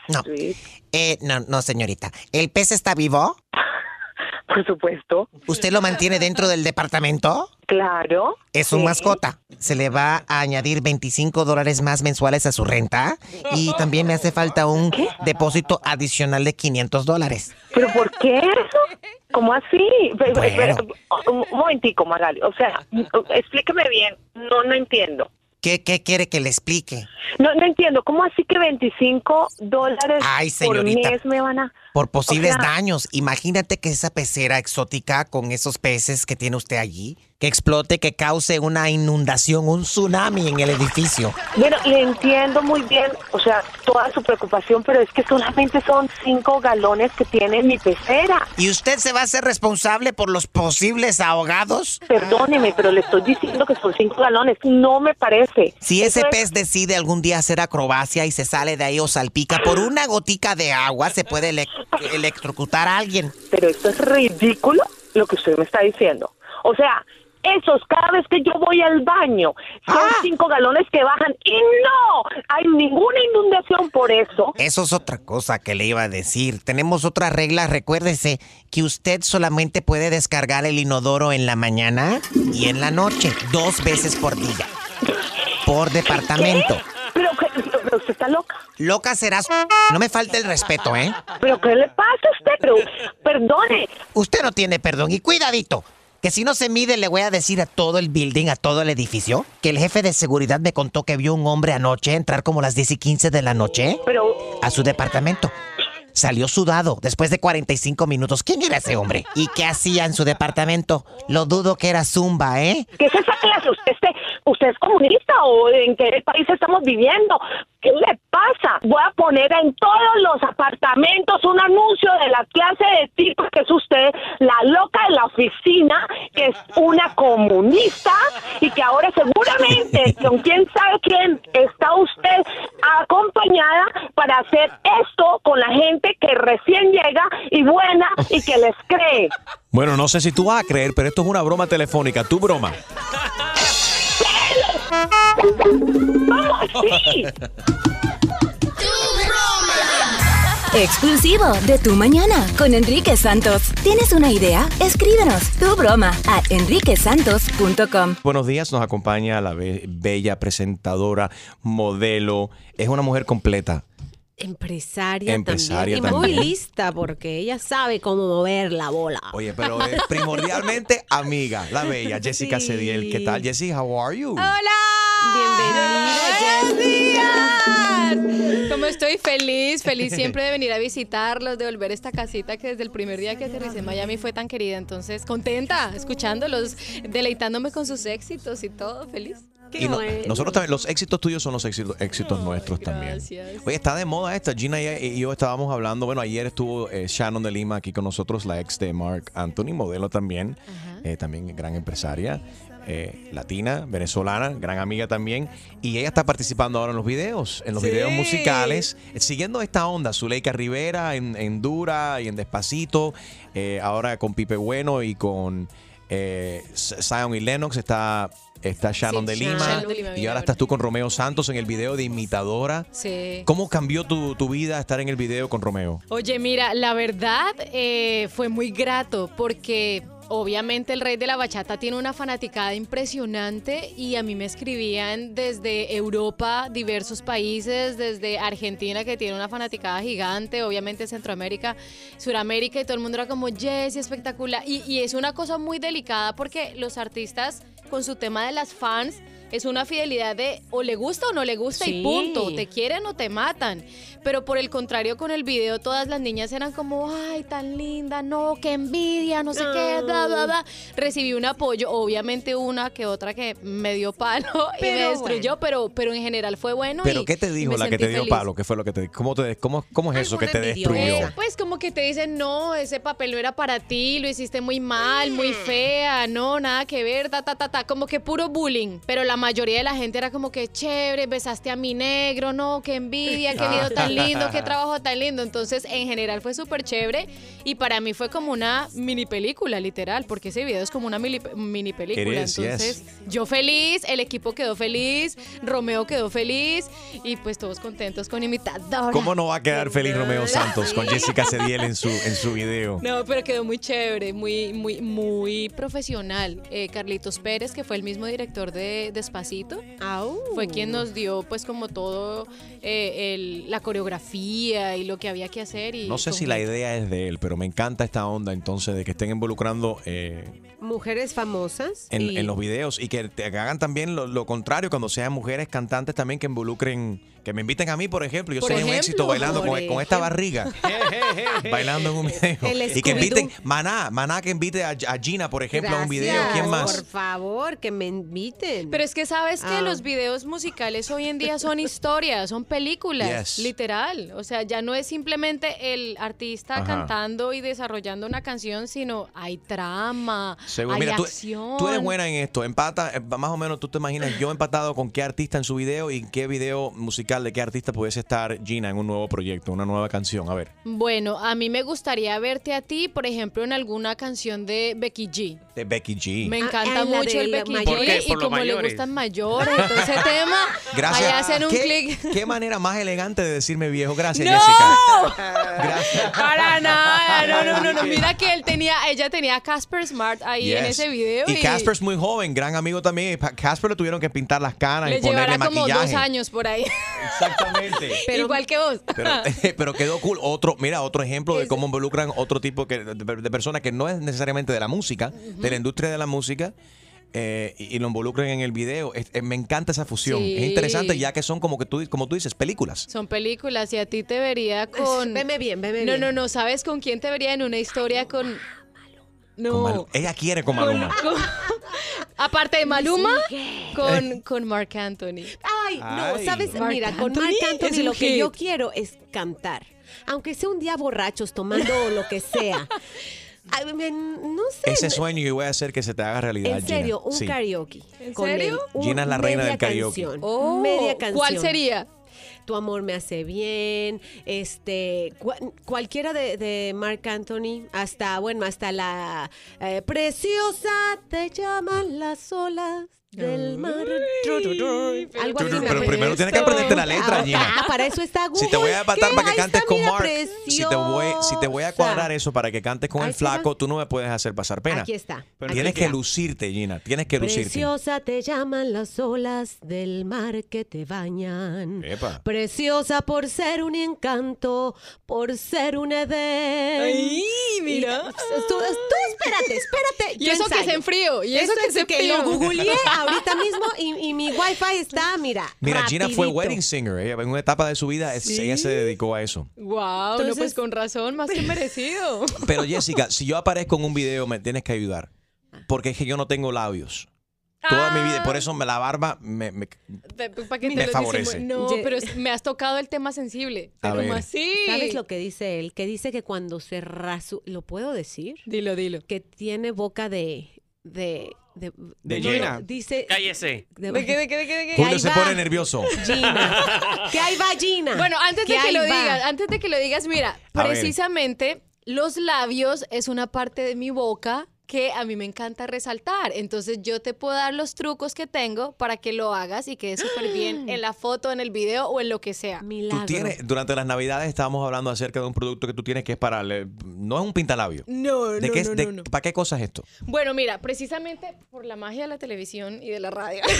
[SPEAKER 11] No.
[SPEAKER 29] Sí,
[SPEAKER 11] Eh, no, no, señorita. ¿El pez está vivo?
[SPEAKER 29] por supuesto.
[SPEAKER 11] ¿Usted lo mantiene dentro del departamento?
[SPEAKER 29] Claro.
[SPEAKER 11] Es un
[SPEAKER 29] sí.
[SPEAKER 11] mascota. Se le va a añadir 25 dólares más mensuales a su renta. Y también me hace falta un depósito adicional de 500 dólares.
[SPEAKER 29] ¿Pero por qué eso? ¿Cómo así?
[SPEAKER 11] Bueno.
[SPEAKER 29] un momentico, Magali. O sea, explíqueme bien. No, no entiendo.
[SPEAKER 11] ¿Qué, qué quiere que le explique?
[SPEAKER 29] No, no entiendo. ¿Cómo así que 25 dólares
[SPEAKER 11] Ay,
[SPEAKER 29] por mes me van a...?
[SPEAKER 11] Por posibles
[SPEAKER 29] O sea-
[SPEAKER 11] daños. Imagínate que esa pecera exótica con esos peces que tiene usted allí, que explote, que cause una inundación, un tsunami en el edificio.
[SPEAKER 29] Bueno, le entiendo muy bien, o sea, toda su preocupación, pero es que solamente son 5 galones que tiene mi pecera.
[SPEAKER 11] ¿Y usted se va a hacer responsable por los posibles ahogados?
[SPEAKER 29] Perdóneme, pero le estoy diciendo que son 5 galones. No me parece.
[SPEAKER 11] Si ese
[SPEAKER 29] Eso es-
[SPEAKER 11] pez decide algún día hacer acrobacia y se sale de ahí o salpica por una gotica de agua, se puede electrocutar a alguien.
[SPEAKER 29] Pero esto es ridículo lo que usted me está diciendo. O sea, esos cada vez que yo voy al baño son
[SPEAKER 11] Ah.
[SPEAKER 29] cinco galones que bajan y no hay ninguna inundación por eso.
[SPEAKER 11] Eso es otra cosa que le iba a decir. Tenemos otra regla, recuérdese que usted solamente puede descargar el inodoro en la mañana y en la noche, dos veces por día. Por departamento.
[SPEAKER 29] Pero usted está loca.
[SPEAKER 11] Loca serás. No me falte el respeto, ¿eh?
[SPEAKER 29] ¿Pero qué le pasa a usted? Pero, perdone.
[SPEAKER 11] Usted no tiene perdón. Y cuidadito. Que si no se mide, le voy a decir a todo el building, a todo el edificio, que el jefe de seguridad me contó que vio un hombre anoche entrar como las 10 y 15 de la noche a su departamento. Salió sudado después de 45 minutos. ¿Quién era ese hombre? ¿Y qué hacía en su departamento? Lo dudo que era Zumba, ¿eh?
[SPEAKER 29] ¿Qué es esa clase? ¿Usted, ¿Usted es comunista o en qué país estamos viviendo? ¿Qué le pasa? Voy a poner en todos los apartamentos un anuncio de la clase de tipo que es usted, la loca de la oficina, que es una comunista y que ahora seguramente con quién sabe quién está usted acompañada para hacer esto con la gente que recién llega y buena y que les cree.
[SPEAKER 3] Bueno, no sé si tú vas a creer, pero esto es una broma telefónica. Tu broma.
[SPEAKER 12] Exclusivo de Tu Mañana con Enrique Santos. ¿Tienes una idea? Escríbenos tu broma a enriquesantos.com.
[SPEAKER 3] Buenos días, nos acompaña la be- bella presentadora, modelo. Es una mujer completa.
[SPEAKER 10] Empresaria,
[SPEAKER 3] Empresaria
[SPEAKER 10] también. Y muy lista porque ella sabe cómo mover la bola.
[SPEAKER 3] Oye, pero es primordialmente amiga, la bella Jessica Cediel. ¿Qué tal, Jessy? How are you?
[SPEAKER 10] Bienvenida,
[SPEAKER 30] días! Como estoy feliz, feliz siempre de venir a visitarlos, de volver a esta casita que desde el primer día que aterricé en Miami fue tan querida. Entonces, contenta, escuchándolos, deleitándome con sus éxitos y todo, feliz.
[SPEAKER 3] Y no- nosotros también, los éxitos tuyos son los éxitos, éxitos nuestros también. Oye, está de moda esta. Gina y yo estábamos hablando. Bueno, ayer estuvo eh, Shannon de Lima aquí con nosotros, la ex de Mark Anthony, modelo también, eh, también gran empresaria. eh, latina, venezolana, gran amiga también. Y ella está participando ahora en los videos, en los videos musicales, eh, siguiendo esta onda. Zuleika Rivera en, en Dura y en Despacito. eh, ahora con Pipe Bueno y con eh, Zion y Lennox está. Está Shannon de Lima.
[SPEAKER 30] Shannon de Lima,
[SPEAKER 3] y ahora estás tú con Romeo Santos en el video de Imitadora.
[SPEAKER 30] Sí.
[SPEAKER 3] ¿Cómo cambió tu, tu vida estar en el video con Romeo?
[SPEAKER 30] Oye, mira, la verdad eh, fue muy grato porque obviamente el rey de la bachata tiene una fanaticada impresionante y a mí me escribían desde Europa, diversos países, desde Argentina que tiene una fanaticada gigante, obviamente Centroamérica, Suramérica y todo el mundo era como, Jessy, espectacular. Y, y es una cosa muy delicada porque los artistas con su tema de las fans es una fidelidad de o le gusta o no le gusta
[SPEAKER 10] Sí.
[SPEAKER 30] y punto, te quieren o te matan. Pero por el contrario con el video todas las niñas eran como, ay, tan linda, no, qué envidia, no sé qué, bla, bla, bla. Recibí un apoyo, obviamente una que otra que me dio palo y me
[SPEAKER 10] Pero
[SPEAKER 30] destruyó, pero, pero en general fue bueno.
[SPEAKER 3] ¿Pero
[SPEAKER 30] y-
[SPEAKER 3] qué te dijo la que te dio
[SPEAKER 30] feliz.
[SPEAKER 3] palo? ¿Qué fue lo que te cómo te cómo, cómo es eso que te destruyó?
[SPEAKER 30] Eh, pues como que te dicen, no, ese papel no era para ti, lo hiciste muy mal, muy fea, no, nada que ver, ta, ta, ta, ta, como que puro bullying. Pero la mayoría de la gente era como que chévere, besaste a mi negro, no, qué envidia, qué video tan lindo, qué trabajo tan lindo. Entonces, en general fue súper chévere y para mí fue como una mini película, literal, porque ese video es como una mini, mini película.
[SPEAKER 3] Is,
[SPEAKER 30] Entonces,
[SPEAKER 3] yes.
[SPEAKER 30] yo feliz, el equipo quedó feliz, Romeo quedó feliz y pues todos contentos con imitadora.
[SPEAKER 3] ¿Cómo no va a quedar feliz Romeo Santos con Jessica Cediel en su en su video?
[SPEAKER 30] No, pero quedó muy chévere, muy, muy, muy profesional. Eh, Carlitos Pérez, que fue el mismo director de Despacito, fue quien nos dio pues como todo eh, el- la coreografía y lo que había que hacer. Y
[SPEAKER 3] No sé si la idea es de él, pero me encanta esta onda entonces de que estén involucrando eh,
[SPEAKER 10] Mujeres famosas.
[SPEAKER 3] en,
[SPEAKER 10] y-
[SPEAKER 3] en los videos y que te hagan también lo, lo contrario cuando sean mujeres cantantes también que involucren, que me inviten a mí, por ejemplo. Yo sería un éxito bailando con, con esta barriga. bailando en un video.
[SPEAKER 10] El
[SPEAKER 3] Y que inviten. Maná, Maná que invite a, a Gina, por ejemplo, a un video. ¿Quién más?
[SPEAKER 10] Por favor, que me inviten.
[SPEAKER 30] Pero es que sabes que
[SPEAKER 10] Ah.
[SPEAKER 30] los videos musicales hoy en día son historias, son películas,
[SPEAKER 3] Yes.
[SPEAKER 30] literal. O sea, ya no es simplemente el artista
[SPEAKER 3] Ajá.
[SPEAKER 30] cantando y desarrollando una canción, sino hay trama,
[SPEAKER 3] Seguro.
[SPEAKER 30] hay
[SPEAKER 3] Mira, tú,
[SPEAKER 30] acción.
[SPEAKER 3] tú eres buena en esto. Empata, eh, más o menos tú te imaginas yo empatado con qué artista en su video y qué video musical de qué artista pudiese estar Gina en un nuevo proyecto, una nueva canción. A ver.
[SPEAKER 30] Bueno, a mí me gustaría verte a ti, por ejemplo, en alguna canción de Becky G.
[SPEAKER 3] De Becky G.
[SPEAKER 30] Me
[SPEAKER 10] Ah,
[SPEAKER 30] encanta
[SPEAKER 10] ah,
[SPEAKER 30] mucho el Becky. G y como le
[SPEAKER 10] mayores.
[SPEAKER 30] Gustan mayores, y todo ese tema,
[SPEAKER 3] Gracias.
[SPEAKER 30] ahí hacen un
[SPEAKER 3] ¿Qué,
[SPEAKER 30] clic.
[SPEAKER 3] qué manera más elegante de decirme viejo. Gracias,
[SPEAKER 30] ¡No!
[SPEAKER 3] Jessica.
[SPEAKER 30] Para nada, no, no, no, no. Mira que él tenía, ella tenía a Casper Smart ahí en
[SPEAKER 3] Yes.
[SPEAKER 30] ese video
[SPEAKER 3] Y Casper es muy joven, gran amigo también. Casper le tuvieron que pintar las canas
[SPEAKER 30] le
[SPEAKER 3] y ponerle
[SPEAKER 30] llevará como
[SPEAKER 3] maquillaje.
[SPEAKER 30] dos años por ahí.
[SPEAKER 3] Exactamente.
[SPEAKER 30] Igual que vos.
[SPEAKER 3] Pero, pero quedó cool. Otro, mira, otro ejemplo de cómo involucran otro tipo que, de, de personas que no es necesariamente de la música, de la industria de la música. Eh, y, y lo involucran en el video. Es- eh, me encanta esa fusión.
[SPEAKER 30] Sí.
[SPEAKER 3] Es interesante ya que son como que tú, como tú dices, películas.
[SPEAKER 30] Son películas y a ti te vería con.
[SPEAKER 10] Veme bien, veme
[SPEAKER 30] no,
[SPEAKER 10] bien.
[SPEAKER 30] No, no, ¿sabes con quién te vería en una historia con. No.
[SPEAKER 3] Con Malu- Ella quiere con Maluma.
[SPEAKER 30] con- aparte de Maluma, con, con Mark Anthony.
[SPEAKER 10] Ay, no,
[SPEAKER 30] Ay.
[SPEAKER 10] sabes, mira, con
[SPEAKER 30] Anthony es
[SPEAKER 10] Anthony lo que yo quiero es cantar. Aunque sea un día borrachos tomando lo que sea. No sé.
[SPEAKER 3] Ese sueño yo voy a hacer que se te haga realidad.
[SPEAKER 10] En serio,
[SPEAKER 3] Gina.
[SPEAKER 10] un
[SPEAKER 3] Sí.
[SPEAKER 10] karaoke.
[SPEAKER 30] ¿En
[SPEAKER 10] con
[SPEAKER 30] serio?
[SPEAKER 10] él,
[SPEAKER 3] Gina es la reina del karaoke.
[SPEAKER 10] canción,
[SPEAKER 30] Oh,
[SPEAKER 10] media canción.
[SPEAKER 30] ¿cuál sería?
[SPEAKER 10] Tu amor me hace bien, este, cua- cualquiera de, de Mark Anthony, hasta, bueno, hasta la eh, preciosa te llaman las olas del mar. Algo así
[SPEAKER 3] Pero primero tienes que aprenderte la letra,
[SPEAKER 10] Ah,
[SPEAKER 3] Gina.
[SPEAKER 10] Ah, para eso está Google.
[SPEAKER 3] Si te voy a empatar para que cantes con Mark, si te, voy, si te voy a cuadrar eso para que cantes con el flaco, tú no me puedes hacer pasar pena.
[SPEAKER 10] Aquí está.
[SPEAKER 3] Pero
[SPEAKER 10] Aquí
[SPEAKER 3] tienes
[SPEAKER 10] está.
[SPEAKER 3] que lucirte, Gina. Tienes que lucirte.
[SPEAKER 10] Preciosa te llaman las olas del mar que te bañan.
[SPEAKER 3] Epa.
[SPEAKER 10] Preciosa por ser un encanto, por ser un edén.
[SPEAKER 30] Ay, mira.
[SPEAKER 10] Y- tú, tú espérate, espérate.
[SPEAKER 30] Y
[SPEAKER 10] yo
[SPEAKER 30] eso que
[SPEAKER 10] ensayo.
[SPEAKER 30] es en frío, y eso que es en
[SPEAKER 10] que
[SPEAKER 30] frío.
[SPEAKER 10] lo googleé ahorita mismo y, y mi wifi está, mira.
[SPEAKER 3] Mira, Gina fue wedding singer. Ella, en una etapa de su vida,
[SPEAKER 30] Sí.
[SPEAKER 3] ella se dedicó a eso.
[SPEAKER 30] Wow, no,
[SPEAKER 10] Entonces-
[SPEAKER 30] pues con razón, más que merecido.
[SPEAKER 3] Pero Jessica, si yo aparezco en un video, me tienes que ayudar. Porque es que yo no tengo labios. Toda mi vida, por eso me, la barba me, me-
[SPEAKER 30] Para que te
[SPEAKER 3] Me
[SPEAKER 30] lo
[SPEAKER 3] favorece.
[SPEAKER 30] No,
[SPEAKER 10] Ye-
[SPEAKER 30] pero es- me has tocado el tema sensible.
[SPEAKER 3] A
[SPEAKER 30] ¿Cómo
[SPEAKER 3] ver.
[SPEAKER 30] así?
[SPEAKER 10] ¿Sabes lo que dice él? Que dice que cuando se rasu... ¿Lo puedo decir?
[SPEAKER 30] Dilo, dilo.
[SPEAKER 10] Que tiene boca de... de De,
[SPEAKER 16] De Gina.
[SPEAKER 10] Dice.
[SPEAKER 24] Cállese.
[SPEAKER 10] De,
[SPEAKER 30] ¿De qué, de qué, de qué, de qué?
[SPEAKER 10] Que
[SPEAKER 3] Julio se
[SPEAKER 10] va.
[SPEAKER 3] pone nervioso.
[SPEAKER 10] Gina. Que ahí va Gina.
[SPEAKER 30] Bueno, antes de que lo
[SPEAKER 10] va.
[SPEAKER 30] digas, antes de que lo digas, mira,
[SPEAKER 3] A ver.
[SPEAKER 30] precisamente los labios es una parte de mi boca que a mí me encanta resaltar. Entonces yo te puedo dar los trucos que tengo para que lo hagas y quede súper bien en la foto, en el video o en lo que sea.
[SPEAKER 3] Tú tienes, durante las navidades estábamos hablando acerca de un producto que tú tienes que es para, no es un pintalabio.
[SPEAKER 30] No,
[SPEAKER 3] ¿De
[SPEAKER 30] no,
[SPEAKER 3] qué,
[SPEAKER 30] no,
[SPEAKER 3] de-
[SPEAKER 30] no, no.
[SPEAKER 3] ¿Para qué cosa es esto?
[SPEAKER 30] Bueno, mira, precisamente por la magia de la televisión y de la radio.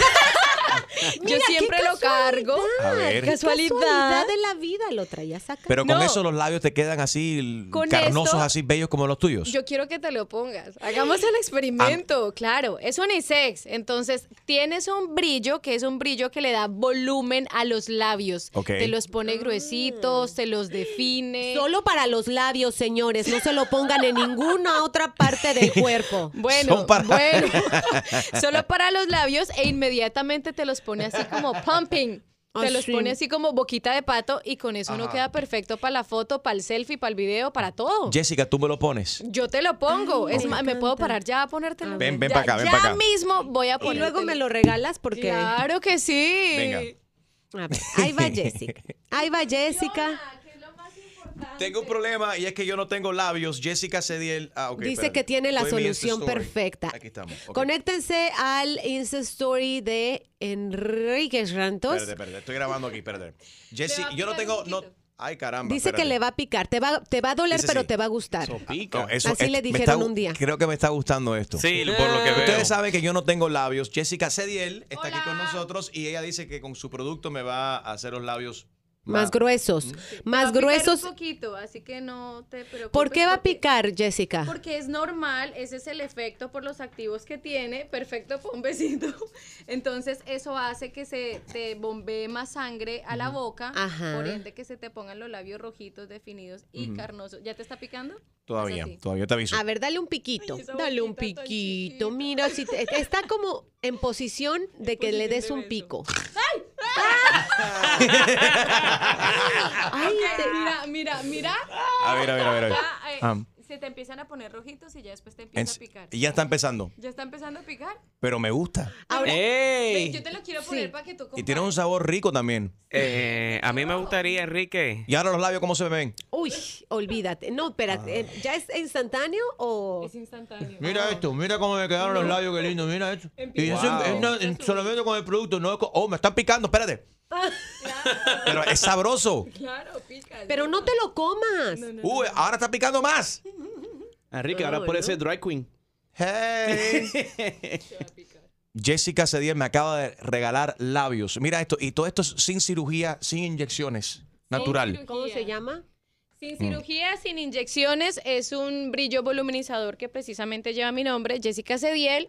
[SPEAKER 30] Yo
[SPEAKER 10] Mira,
[SPEAKER 30] siempre lo cargo.
[SPEAKER 3] A ver.
[SPEAKER 30] Casualidad.
[SPEAKER 10] casualidad de la vida lo traías acá.
[SPEAKER 3] Pero con
[SPEAKER 30] No.
[SPEAKER 3] eso los labios te quedan así
[SPEAKER 30] Con
[SPEAKER 3] carnosos,
[SPEAKER 30] esto-
[SPEAKER 3] así bellos como los tuyos.
[SPEAKER 30] Yo quiero que te lo pongas. Hagamos el experimento. Claro, es unisex. Entonces, tienes un brillo que es un brillo que le da volumen a los labios.
[SPEAKER 10] Ok.
[SPEAKER 30] Te los pone gruesitos, te los define.
[SPEAKER 10] Solo para los labios, señores. No se lo pongan en ninguna otra parte del cuerpo.
[SPEAKER 30] Bueno,
[SPEAKER 3] Son para-
[SPEAKER 30] bueno. Solo para los labios e inmediatamente te los pone así como pumping. Te
[SPEAKER 10] Ah,
[SPEAKER 30] los
[SPEAKER 10] sí.
[SPEAKER 30] pone así como boquita de pato y con eso uno
[SPEAKER 3] Ajá.
[SPEAKER 30] queda perfecto para la foto, para el selfie, para el video, para todo.
[SPEAKER 3] Jessica, tú me lo pones.
[SPEAKER 30] Yo te lo pongo.
[SPEAKER 10] Ay,
[SPEAKER 30] es
[SPEAKER 10] me
[SPEAKER 30] más, me puedo parar ya a ponértelo.
[SPEAKER 3] Ven, ven
[SPEAKER 30] Ya-
[SPEAKER 3] pa' acá, ven
[SPEAKER 30] ya
[SPEAKER 3] pa' acá.
[SPEAKER 30] mismo voy a
[SPEAKER 10] Y
[SPEAKER 30] poner.
[SPEAKER 10] luego me lo regalas porque.
[SPEAKER 30] Claro que sí.
[SPEAKER 3] Venga.
[SPEAKER 10] A ver, ahí va Jessica. Ahí va Jessica.
[SPEAKER 3] Tengo un problema y es que yo no tengo labios. Jessica Cediel. Ah.
[SPEAKER 10] Dice
[SPEAKER 3] espérate.
[SPEAKER 10] que tiene la
[SPEAKER 3] Estoy en mi
[SPEAKER 10] solución
[SPEAKER 3] Insta Story.
[SPEAKER 10] perfecta.
[SPEAKER 3] Aquí estamos. ok.
[SPEAKER 10] Conéctense al Insta Story de Enrique Santos.
[SPEAKER 3] Espérate, espérate. Estoy grabando aquí, espérate. Jessy, yo no tengo. No, ay, caramba.
[SPEAKER 10] Dice que
[SPEAKER 3] espérate.
[SPEAKER 10] le va a picar. Te va, te va a doler,
[SPEAKER 3] Dice
[SPEAKER 10] pero
[SPEAKER 3] sí.
[SPEAKER 10] te va a gustar.
[SPEAKER 3] No,
[SPEAKER 10] Así
[SPEAKER 3] eso-
[SPEAKER 10] le
[SPEAKER 3] me
[SPEAKER 10] dijeron
[SPEAKER 3] está-
[SPEAKER 10] un día.
[SPEAKER 3] Creo que me está gustando esto.
[SPEAKER 24] Sí, por lo que veo.
[SPEAKER 3] Ustedes saben que yo no tengo labios. Jessica Cediel está aquí con nosotros y ella dice que con su producto me va a hacer los labios
[SPEAKER 10] Más gruesos. Más
[SPEAKER 30] a picar
[SPEAKER 10] gruesos.
[SPEAKER 30] Un poquito, así que no te preocupes.
[SPEAKER 10] ¿Por qué va a
[SPEAKER 30] porque-
[SPEAKER 10] picar, Jessica?
[SPEAKER 30] Porque es normal, ese es el efecto por los activos que tiene. Perfecto, besito. Entonces, eso hace que se te bombee más sangre a la boca.
[SPEAKER 10] Ajá.
[SPEAKER 30] Por ende, que se te pongan los labios rojitos, definidos y carnosos. ¿Ya te está picando?
[SPEAKER 3] Todavía, todavía te aviso.
[SPEAKER 10] A ver, dale un piquito. Dale un piquito. Mira, si te- está como en posición de que le des un pico.
[SPEAKER 30] Ay, mira, mira, mira.
[SPEAKER 3] A ver, a ver, a ver, a ver.
[SPEAKER 30] Ya, eh,
[SPEAKER 3] Ah.
[SPEAKER 30] Se te empiezan a poner rojitos y ya después te empieza
[SPEAKER 3] En-
[SPEAKER 30] a picar.
[SPEAKER 3] y ya está empezando.
[SPEAKER 30] Ya está empezando a picar.
[SPEAKER 3] Pero me gusta.
[SPEAKER 30] Ahora,
[SPEAKER 24] ¡Ey!
[SPEAKER 30] ven, yo te lo quiero poner para que tú
[SPEAKER 3] Y tiene un sabor rico también.
[SPEAKER 24] Eh, a mí me gustaría, Enrique.
[SPEAKER 3] ¿Y ahora los labios cómo se me ven?
[SPEAKER 10] Uy, olvídate. No, espérate. eh, ¿Ya es instantáneo o...?
[SPEAKER 30] Es instantáneo.
[SPEAKER 3] Mira esto, mira cómo me quedaron los labios, qué lindo, mira esto. Y eso es na- solamente con el producto, no es con- Oh, me están picando, espérate. Pero es sabroso.
[SPEAKER 30] Claro, pica.
[SPEAKER 10] Pero no te lo comas.
[SPEAKER 3] Uy, ahora está picando más.
[SPEAKER 16] Enrique, ahora
[SPEAKER 10] Ah, bueno.
[SPEAKER 16] ser dry queen.
[SPEAKER 3] Hey. Jessica Cediel me acaba de regalar labios. Mira esto, y todo esto es sin cirugía, sin inyecciones. Natural.
[SPEAKER 10] ¿Cómo se llama?
[SPEAKER 30] Sin
[SPEAKER 3] Mm.
[SPEAKER 30] cirugía, sin inyecciones, es un brillo voluminizador que precisamente lleva mi nombre, Jessica Cediel,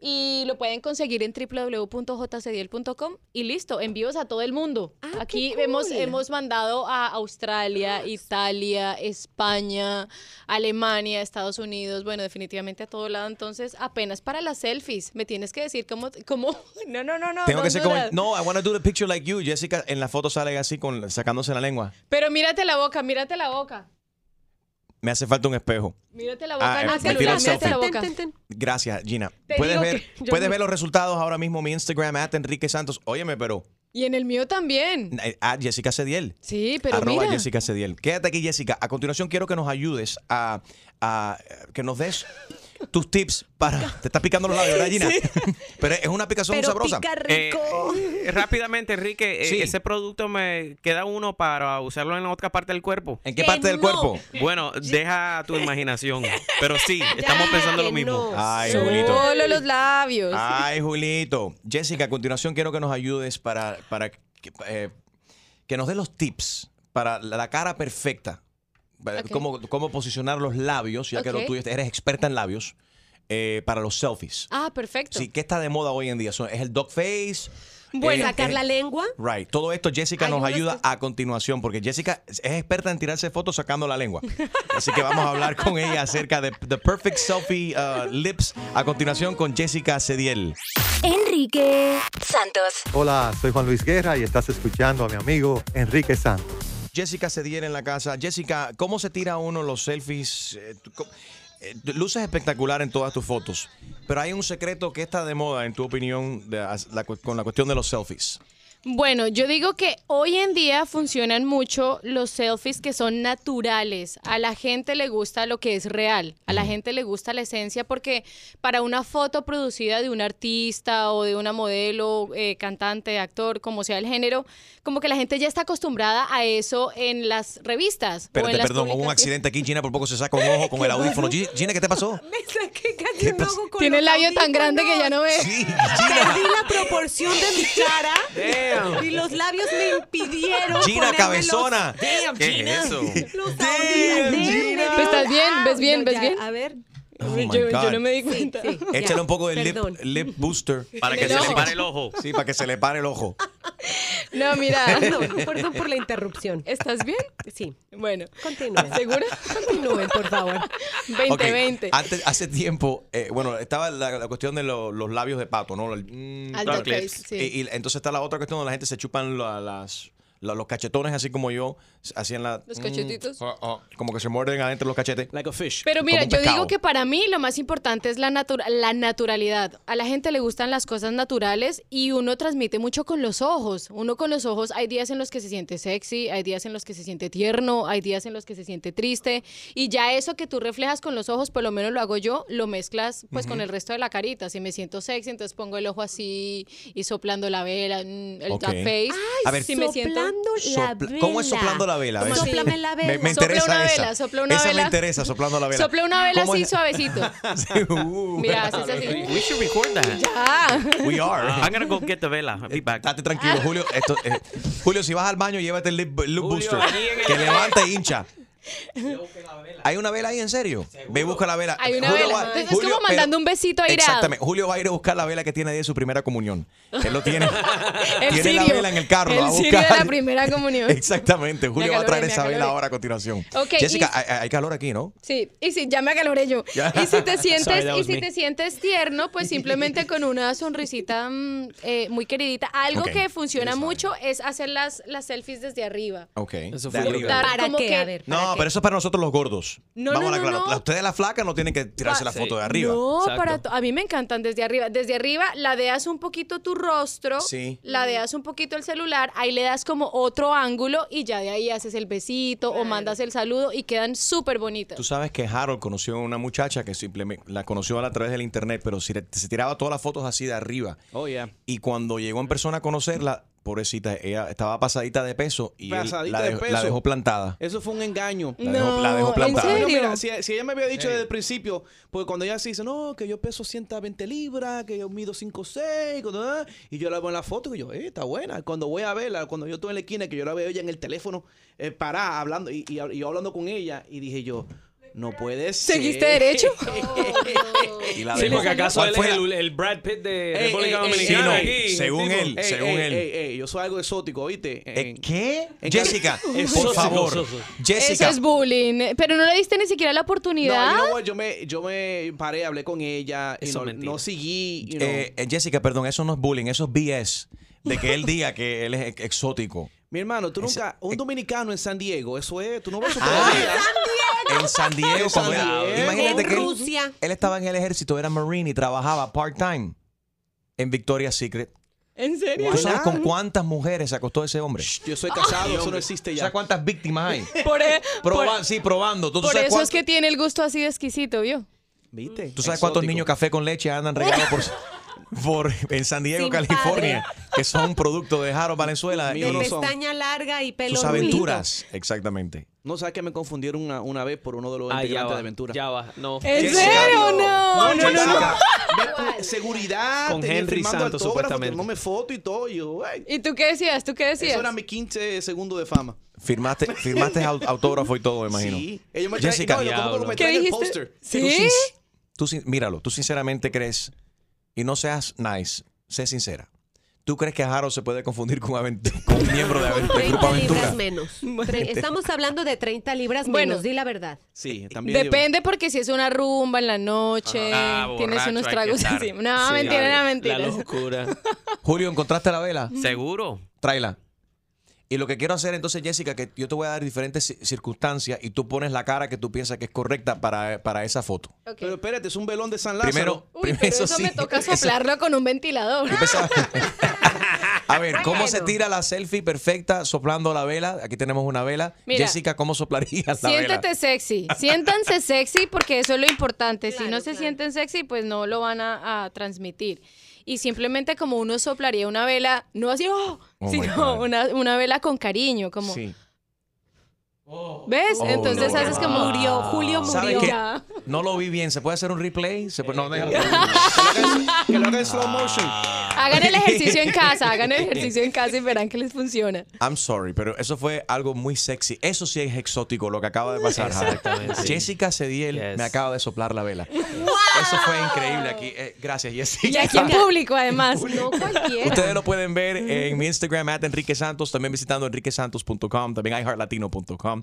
[SPEAKER 30] y lo pueden conseguir en www.jcediel.com y listo, envíos a todo el mundo. Aquí
[SPEAKER 10] Ah,
[SPEAKER 30] hemos,
[SPEAKER 10] cool.
[SPEAKER 30] hemos mandado a Australia, Italia, España, Alemania, Estados Unidos, bueno, definitivamente a todo lado, entonces apenas para las selfies, me tienes que decir cómo, cómo, no, no, no, no.
[SPEAKER 3] Tengo
[SPEAKER 30] no
[SPEAKER 3] que ser como. No, I want to do the picture like you. Jessica en la foto sale así con sacándose la lengua.
[SPEAKER 30] Pero mírate la boca, mírate la boca.
[SPEAKER 3] Me hace falta un espejo.
[SPEAKER 30] Mírate la
[SPEAKER 3] Ah,
[SPEAKER 30] boca
[SPEAKER 3] me tiro
[SPEAKER 30] mírate la boca.
[SPEAKER 3] Gracias, Gina.
[SPEAKER 30] Te
[SPEAKER 3] Puedes ver,
[SPEAKER 30] que yo
[SPEAKER 3] puedes
[SPEAKER 30] me-
[SPEAKER 3] ver los resultados ahora mismo en mi Instagram, at Enrique Santos. Óyeme, pero
[SPEAKER 30] Y en el mío también.
[SPEAKER 3] eh, at Jessica Cediel.
[SPEAKER 30] Sí, pero
[SPEAKER 3] arroba
[SPEAKER 30] mira.
[SPEAKER 3] Jessica Cediel. Quédate aquí, Jessica. A continuación quiero que nos ayudes a, a- que nos des tus tips para. Te está picando los labios, ¿verdad, Gina? Pero es una picazón
[SPEAKER 10] Pero
[SPEAKER 3] sabrosa.
[SPEAKER 10] pica
[SPEAKER 24] Eh,
[SPEAKER 10] rico.
[SPEAKER 24] eh, rápidamente, Enrique, eh,
[SPEAKER 3] Sí.
[SPEAKER 24] ese producto me queda uno para usarlo en otra parte del cuerpo.
[SPEAKER 3] ¿En qué parte del cuerpo?
[SPEAKER 24] Bueno, deja tu imaginación. Pero sí, estamos pensando lo mismo.
[SPEAKER 10] no.
[SPEAKER 3] Ay, Julito.
[SPEAKER 30] Solo los labios.
[SPEAKER 3] Ay, Julito. Jessica, a continuación quiero que nos ayudes para, para que, eh, que nos des los tips para la, la cara perfecta. Cómo, cómo posicionar los labios, ya que lo tuyo, eres experta en labios, eh, para los selfies.
[SPEAKER 30] Ah, perfecto.
[SPEAKER 3] Sí, ¿qué está de moda hoy en día? ¿Es el dog face?
[SPEAKER 10] Bueno,
[SPEAKER 3] Eh,
[SPEAKER 10] sacar
[SPEAKER 3] eh,
[SPEAKER 10] la lengua.
[SPEAKER 3] Right. Todo esto Jessica nos ayuda a continuación porque Jessica es experta en tirarse fotos sacando la lengua. Así que vamos a hablar con ella acerca de The Perfect Selfie uh, Lips a continuación con Jessica Cediel.
[SPEAKER 12] Enrique Santos.
[SPEAKER 31] Hola, soy Juan Luis Guerra y estás escuchando a mi amigo Enrique Santos.
[SPEAKER 3] Jessica Cediel en la casa. Jessica, ¿cómo se tira uno los selfies? Eh, eh, luces espectacular en todas tus fotos, pero hay un secreto que está de moda, en tu opinión, con la cuestión de los selfies.
[SPEAKER 30] Bueno, yo digo que hoy en día funcionan mucho los selfies que son naturales. A la gente le gusta lo que es real. A la gente le gusta la esencia porque para una foto producida de un artista o de una modelo, eh, cantante, actor, como sea el género, como que la gente ya está acostumbrada a eso en las revistas. o en
[SPEAKER 3] Espérate,
[SPEAKER 30] las
[SPEAKER 3] perdón, hubo un accidente aquí. Gina por poco se saca un ojo con el audífono. Gi- Gina, ¿qué te pasó?
[SPEAKER 10] Me saqué casi un ojo con
[SPEAKER 30] Tiene el labio tan grande que ya no ve.
[SPEAKER 10] Perdí la proporción de mi cara
[SPEAKER 3] Damn.
[SPEAKER 10] y los labios me impidieron.
[SPEAKER 3] Gina, cabezona.
[SPEAKER 10] Damn,
[SPEAKER 3] ¿Qué
[SPEAKER 10] Gina.
[SPEAKER 3] es eso?
[SPEAKER 10] Los.
[SPEAKER 30] Gina. Pues, ¿estás bien? ¿Ves bien?
[SPEAKER 10] No,
[SPEAKER 30] ¿Ves
[SPEAKER 10] ya,
[SPEAKER 30] bien?
[SPEAKER 10] A ver.
[SPEAKER 3] Oh
[SPEAKER 30] yo, no me di cuenta.
[SPEAKER 3] Échale un poco de lip, booster.
[SPEAKER 24] Para que se le pare el ojo.
[SPEAKER 3] Sí, para que se le pare el ojo.
[SPEAKER 30] No, mira.
[SPEAKER 10] Perdón, perdón por la interrupción.
[SPEAKER 30] ¿Estás bien?
[SPEAKER 10] Sí.
[SPEAKER 30] Bueno.
[SPEAKER 10] Continúen.
[SPEAKER 30] ¿Segura?
[SPEAKER 10] Continúen, por favor.
[SPEAKER 30] 2020.
[SPEAKER 3] Ok, Antes, hace tiempo, eh, bueno, estaba la, la cuestión de lo- los labios de pato, ¿no? El, mm,
[SPEAKER 30] face, sí.
[SPEAKER 3] Y, y entonces está la otra cuestión donde la gente se chupan la- las, la- los cachetones, así como yo, hacían la...
[SPEAKER 30] Los
[SPEAKER 3] mm,
[SPEAKER 30] cachetitos.
[SPEAKER 3] ah, ah, como que se muerden adentro los cachetes.
[SPEAKER 16] Like a fish.
[SPEAKER 30] Pero mira, yo digo que para mí lo más importante es la, natura- la naturalidad. A la gente le gustan las cosas naturales y uno transmite mucho con los ojos. Uno con los ojos hay días en los que se siente sexy, hay días en los que se siente tierno, hay días en los que se siente triste y ya eso que tú reflejas con los ojos, por lo menos lo hago yo, lo mezclas pues con el resto de la carita. Si me siento sexy, entonces pongo el ojo así y soplando la vela, mm, el
[SPEAKER 3] Ok.
[SPEAKER 30] duck face.
[SPEAKER 3] A ver,
[SPEAKER 30] si me siento
[SPEAKER 10] soplando la
[SPEAKER 3] Sopla- ¿Cómo es soplando la vela? A ver.
[SPEAKER 10] Sóplame la vela.
[SPEAKER 3] Me, me
[SPEAKER 30] Sopla
[SPEAKER 3] interesa
[SPEAKER 30] una
[SPEAKER 3] esa.
[SPEAKER 30] vela, sopla una
[SPEAKER 3] esa me
[SPEAKER 30] vela.
[SPEAKER 3] interesa, soplando la vela.
[SPEAKER 30] Sopla una vela
[SPEAKER 3] ¿Cómo
[SPEAKER 30] así
[SPEAKER 3] es?
[SPEAKER 30] suavecito.
[SPEAKER 3] Uh.
[SPEAKER 30] Mira, haces así.
[SPEAKER 24] We should record that.
[SPEAKER 30] Ya.
[SPEAKER 3] We are.
[SPEAKER 24] I'm gonna go get the vela. I'll be back.
[SPEAKER 3] Date tranquilo, Julio. Esto, eh, Julio, si vas al baño, llévate el lip, lip
[SPEAKER 24] Julio,
[SPEAKER 3] booster. Que levante e hincha. ¿Hay una vela ahí en serio? Ve y busca la vela.
[SPEAKER 30] Hay una
[SPEAKER 3] Julio
[SPEAKER 30] vela.
[SPEAKER 3] va-
[SPEAKER 30] Entonces,
[SPEAKER 3] Julio,
[SPEAKER 30] es como mandando
[SPEAKER 3] pero-
[SPEAKER 30] un besito airado.
[SPEAKER 3] Exactamente. Julio va a ir a buscar la vela que tiene ahí de su primera comunión. Él lo tiene.
[SPEAKER 30] El
[SPEAKER 3] tiene la vela en el carro. va a
[SPEAKER 30] de
[SPEAKER 3] buscar.
[SPEAKER 30] la primera comunión.
[SPEAKER 3] Exactamente. Julio va a traer esa vela ahora a continuación.
[SPEAKER 30] Ok,
[SPEAKER 3] Jessica,
[SPEAKER 30] y-
[SPEAKER 3] hay, hay calor aquí, ¿no?
[SPEAKER 30] Sí, y si ya me acaloré yo. Y si te sientes, y si
[SPEAKER 3] me.
[SPEAKER 30] te sientes tierno, pues simplemente con una sonrisita mm, eh, muy queridita. Algo que funciona mucho es hacer las, las selfies desde arriba.
[SPEAKER 3] Ok.
[SPEAKER 24] Eso
[SPEAKER 30] fue ¿Para
[SPEAKER 10] qué?
[SPEAKER 30] que-
[SPEAKER 10] A ver.
[SPEAKER 3] No, pero eso es para nosotros los gordos.
[SPEAKER 30] No,
[SPEAKER 3] Vamos
[SPEAKER 30] no,
[SPEAKER 3] a
[SPEAKER 30] no,
[SPEAKER 3] aclarar.
[SPEAKER 30] no.
[SPEAKER 3] La- Ustedes las flacas no tienen que tirarse la foto de arriba.
[SPEAKER 30] No,
[SPEAKER 3] Exacto.
[SPEAKER 30] para to- a mí me encantan desde arriba. Desde arriba ladeas un poquito tu rostro,
[SPEAKER 3] Sí.
[SPEAKER 30] ladeas un poquito el celular, ahí le das como otro ángulo y ya de ahí haces el besito o mandas el saludo y quedan súper bonitas.
[SPEAKER 3] Tú sabes que Harold conoció a una muchacha que simplemente la conoció a través del internet, pero se tiraba todas las fotos así de arriba.
[SPEAKER 16] Oh, yeah.
[SPEAKER 3] Y cuando llegó en persona a conocerla, pobrecita, ella estaba pasadita de peso y él la,
[SPEAKER 16] de
[SPEAKER 3] dejó,
[SPEAKER 16] peso.
[SPEAKER 3] la dejó plantada.
[SPEAKER 16] Eso fue un engaño.
[SPEAKER 3] La dejó- la dejó
[SPEAKER 30] ¿en
[SPEAKER 3] plantada.
[SPEAKER 30] serio?
[SPEAKER 16] Bueno, mira, si, si ella me había dicho
[SPEAKER 3] Sí.
[SPEAKER 16] desde el principio, porque cuando ella se dice, no, que yo peso 120 libras, que yo mido 5'6", cuando, ah, y yo la veo en la foto y yo, eh, está buena. Cuando voy a verla, cuando yo estoy en la esquina, que yo la veo ella en el teléfono, eh, parada, hablando, y, y- y yo hablando con ella, y dije yo, no puede ser.
[SPEAKER 30] ¿Seguiste derecho?
[SPEAKER 3] Y la
[SPEAKER 24] Sí, porque acaso
[SPEAKER 3] ¿Cuál
[SPEAKER 24] él
[SPEAKER 3] fue
[SPEAKER 24] es el, el Brad Pitt de
[SPEAKER 16] Ey,
[SPEAKER 24] República
[SPEAKER 16] ey, ey,
[SPEAKER 24] Dominicana.
[SPEAKER 3] sí, no,
[SPEAKER 24] aquí,
[SPEAKER 3] según él,
[SPEAKER 16] Ey,
[SPEAKER 3] según
[SPEAKER 16] ey,
[SPEAKER 3] él.
[SPEAKER 16] ey, ey, yo soy algo exótico, ¿oíste? En-
[SPEAKER 3] ¿Qué?
[SPEAKER 16] en-
[SPEAKER 3] Jessica, por favor.
[SPEAKER 16] exótico.
[SPEAKER 3] Jessica.
[SPEAKER 30] Eso es bullying. Pero no le diste ni siquiera la oportunidad.
[SPEAKER 16] No, you know yo me, yo me paré, hablé con ella, y no, no seguí, you know.
[SPEAKER 3] Eh, eh, Jessica, perdón, eso no es bullying, eso es BS. De que él diga que él es ex- exótico.
[SPEAKER 16] Mi hermano, tú nunca, un dominicano en San Diego, eso es, tú no ves eso
[SPEAKER 3] Ah. En San Diego,
[SPEAKER 16] En San
[SPEAKER 3] él-
[SPEAKER 16] Diego.
[SPEAKER 3] imagínate
[SPEAKER 10] En
[SPEAKER 3] que él,
[SPEAKER 10] Rusia.
[SPEAKER 3] él estaba en el ejército, era marine y trabajaba part-time en Victoria's Secret.
[SPEAKER 30] ¿En serio?
[SPEAKER 3] ¿Tú sabes con cuántas mujeres se acostó ese hombre?
[SPEAKER 16] Yo soy casado, eso no existe
[SPEAKER 3] ¿Tú
[SPEAKER 16] ya.
[SPEAKER 3] sabes cuántas víctimas hay?
[SPEAKER 30] Por, e-
[SPEAKER 3] Proba-
[SPEAKER 30] por-
[SPEAKER 3] sí, probando. ¿Tú, tú
[SPEAKER 30] por
[SPEAKER 3] sabes,
[SPEAKER 30] eso es que tiene el gusto así de exquisito, ¿vio?
[SPEAKER 16] ¿Viste?
[SPEAKER 3] ¿Tú sabes cuántos niños café con leche andan regados por, por en San Diego,
[SPEAKER 10] Sin
[SPEAKER 3] California? Que son producto de Harold Valenzuela
[SPEAKER 10] De
[SPEAKER 3] y
[SPEAKER 10] pestaña larga y pelo
[SPEAKER 3] sus
[SPEAKER 10] rulito.
[SPEAKER 3] aventuras. Exactamente.
[SPEAKER 16] No sabes que me confundieron una, una vez por uno de los
[SPEAKER 24] Ah,
[SPEAKER 16] integrantes
[SPEAKER 24] va,
[SPEAKER 16] de Aventura.
[SPEAKER 24] ya va. No.
[SPEAKER 30] ¿En
[SPEAKER 16] Jessica,
[SPEAKER 30] serio? No, no, no, no.
[SPEAKER 16] Tú, Seguridad,
[SPEAKER 24] Con Henry Santos, supuestamente.
[SPEAKER 16] tomándome foto y todo. Y yo, "Ey".
[SPEAKER 30] ¿Y tú qué decías? ¿Tú qué decías?
[SPEAKER 16] Eso era mi 15 segundos de fama.
[SPEAKER 3] Firmaste, firmaste au- autógrafo y todo, me imagino.
[SPEAKER 16] Sí. Ellos me traen,
[SPEAKER 3] Jessica,
[SPEAKER 16] no, que me
[SPEAKER 30] ¿Qué
[SPEAKER 16] el póster.
[SPEAKER 30] ¿Sí?
[SPEAKER 3] Tú, tú míralo, tú sinceramente crees, y no seas nice, sé sincera. ¿Tú crees que Harold se puede confundir con, un miembro de Avent- del grupo
[SPEAKER 10] 30 libras
[SPEAKER 3] Aventura?
[SPEAKER 10] menos. Estamos hablando de 30 libras
[SPEAKER 30] Bueno.
[SPEAKER 10] menos, di la verdad.
[SPEAKER 16] Sí, también.
[SPEAKER 30] Depende porque si es una rumba en la noche,
[SPEAKER 24] Ah,
[SPEAKER 30] tienes
[SPEAKER 24] borracho,
[SPEAKER 30] unos tragos así. No,
[SPEAKER 24] Sí,
[SPEAKER 30] mentira, no, mentira.
[SPEAKER 24] La locura.
[SPEAKER 3] Julio, ¿encontraste la vela?
[SPEAKER 24] ¿Seguro?
[SPEAKER 3] Tráela. Y lo que quiero hacer entonces, Jessica, que yo te voy a dar diferentes ci- circunstancias y tú pones la cara que tú piensas que es correcta para, para esa foto.
[SPEAKER 16] Pero espérate, es un velón de San Lázaro.
[SPEAKER 3] Primero,
[SPEAKER 30] Uy,
[SPEAKER 3] primero
[SPEAKER 30] pero
[SPEAKER 3] eso
[SPEAKER 30] eso
[SPEAKER 3] sí.
[SPEAKER 30] me toca
[SPEAKER 3] eso-
[SPEAKER 30] soplarlo con un ventilador.
[SPEAKER 3] A ver, ¿cómo se tira la selfie perfecta soplando la vela? Aquí tenemos una vela.
[SPEAKER 30] Mira.
[SPEAKER 3] Jessica, ¿cómo soplarías la vela?
[SPEAKER 30] Siéntete sexy, siéntanse sexy porque eso es lo importante. si no se sienten sexy, pues no lo van a, a transmitir. Y simplemente como uno soplaría una vela, no así, oh,
[SPEAKER 3] Oh
[SPEAKER 30] sino una, una vela con cariño, como,
[SPEAKER 3] Sí.
[SPEAKER 30] ¿Ves?
[SPEAKER 3] Oh,
[SPEAKER 30] Entonces
[SPEAKER 3] no.
[SPEAKER 30] haces como
[SPEAKER 10] Murió, Julio
[SPEAKER 3] ¿Sabes
[SPEAKER 10] murió.
[SPEAKER 3] No lo vi bien. ¿Se puede hacer un replay? ¿Se puede- No, déjalo.
[SPEAKER 16] Que lo haga en slow motion.
[SPEAKER 30] Hagan el ejercicio en casa, hagan el ejercicio en casa y verán que les funciona.
[SPEAKER 3] I'm sorry, pero eso fue algo muy sexy. Eso sí es exótico lo que acaba de pasar.
[SPEAKER 24] Exactamente.
[SPEAKER 3] Jessica Cediel
[SPEAKER 24] Yes.
[SPEAKER 3] me acaba de soplar la vela. Eso fue increíble aquí. Eh, gracias,
[SPEAKER 30] Y
[SPEAKER 3] Jessica.
[SPEAKER 30] aquí en público, además.
[SPEAKER 10] No cualquiera.
[SPEAKER 3] Ustedes lo pueden ver en mi Instagram, at Enrique Santos, también visitando enriquesantos.com, también iHeartLatino.com.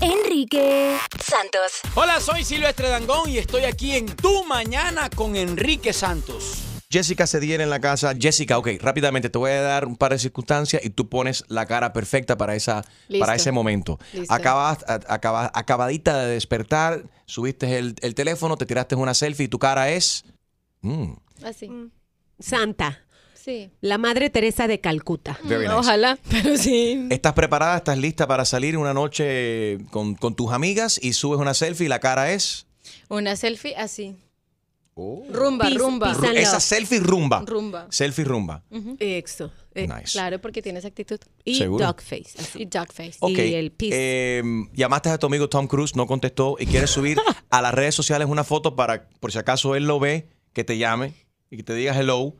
[SPEAKER 12] Enrique Santos.
[SPEAKER 32] Hola, soy Silvestre Dangón y estoy aquí en Tu Mañana con Enrique Santos.
[SPEAKER 3] Jessica Cediel en la casa. Jessica, ok, rápidamente te voy a dar un par de circunstancias y tú pones la cara perfecta para, esa,
[SPEAKER 30] Listo.
[SPEAKER 3] para ese momento. Acabas, a- acaba- acabadita de despertar, subiste el, el teléfono, te tiraste una selfie y tu cara es... mm,
[SPEAKER 30] Así.
[SPEAKER 10] Santa.
[SPEAKER 30] Sí.
[SPEAKER 10] La Madre Teresa de Calcuta.
[SPEAKER 3] Very nice.
[SPEAKER 30] Ojalá, pero sí.
[SPEAKER 3] ¿Estás preparada? ¿Estás lista para salir una noche con, con tus amigas y subes una selfie y la cara es...
[SPEAKER 30] Una selfie así. Rumba,
[SPEAKER 10] Peace-
[SPEAKER 30] rumba.
[SPEAKER 10] and
[SPEAKER 3] Esa selfie rumba.
[SPEAKER 30] Rumba.
[SPEAKER 3] Selfie rumba.
[SPEAKER 30] Ujú.
[SPEAKER 10] Eso. Eh,
[SPEAKER 3] Nice.
[SPEAKER 30] Claro, porque tienes actitud.
[SPEAKER 10] Y
[SPEAKER 3] ¿Seguro?
[SPEAKER 10] dogface. así.
[SPEAKER 30] Y.
[SPEAKER 3] Ok,
[SPEAKER 10] Y el peace.
[SPEAKER 3] eh, llamaste a tu amigo Tom Cruise, no contestó y quieres subir a las redes sociales una foto para, por si acaso él lo ve, que te llame y que te diga hello.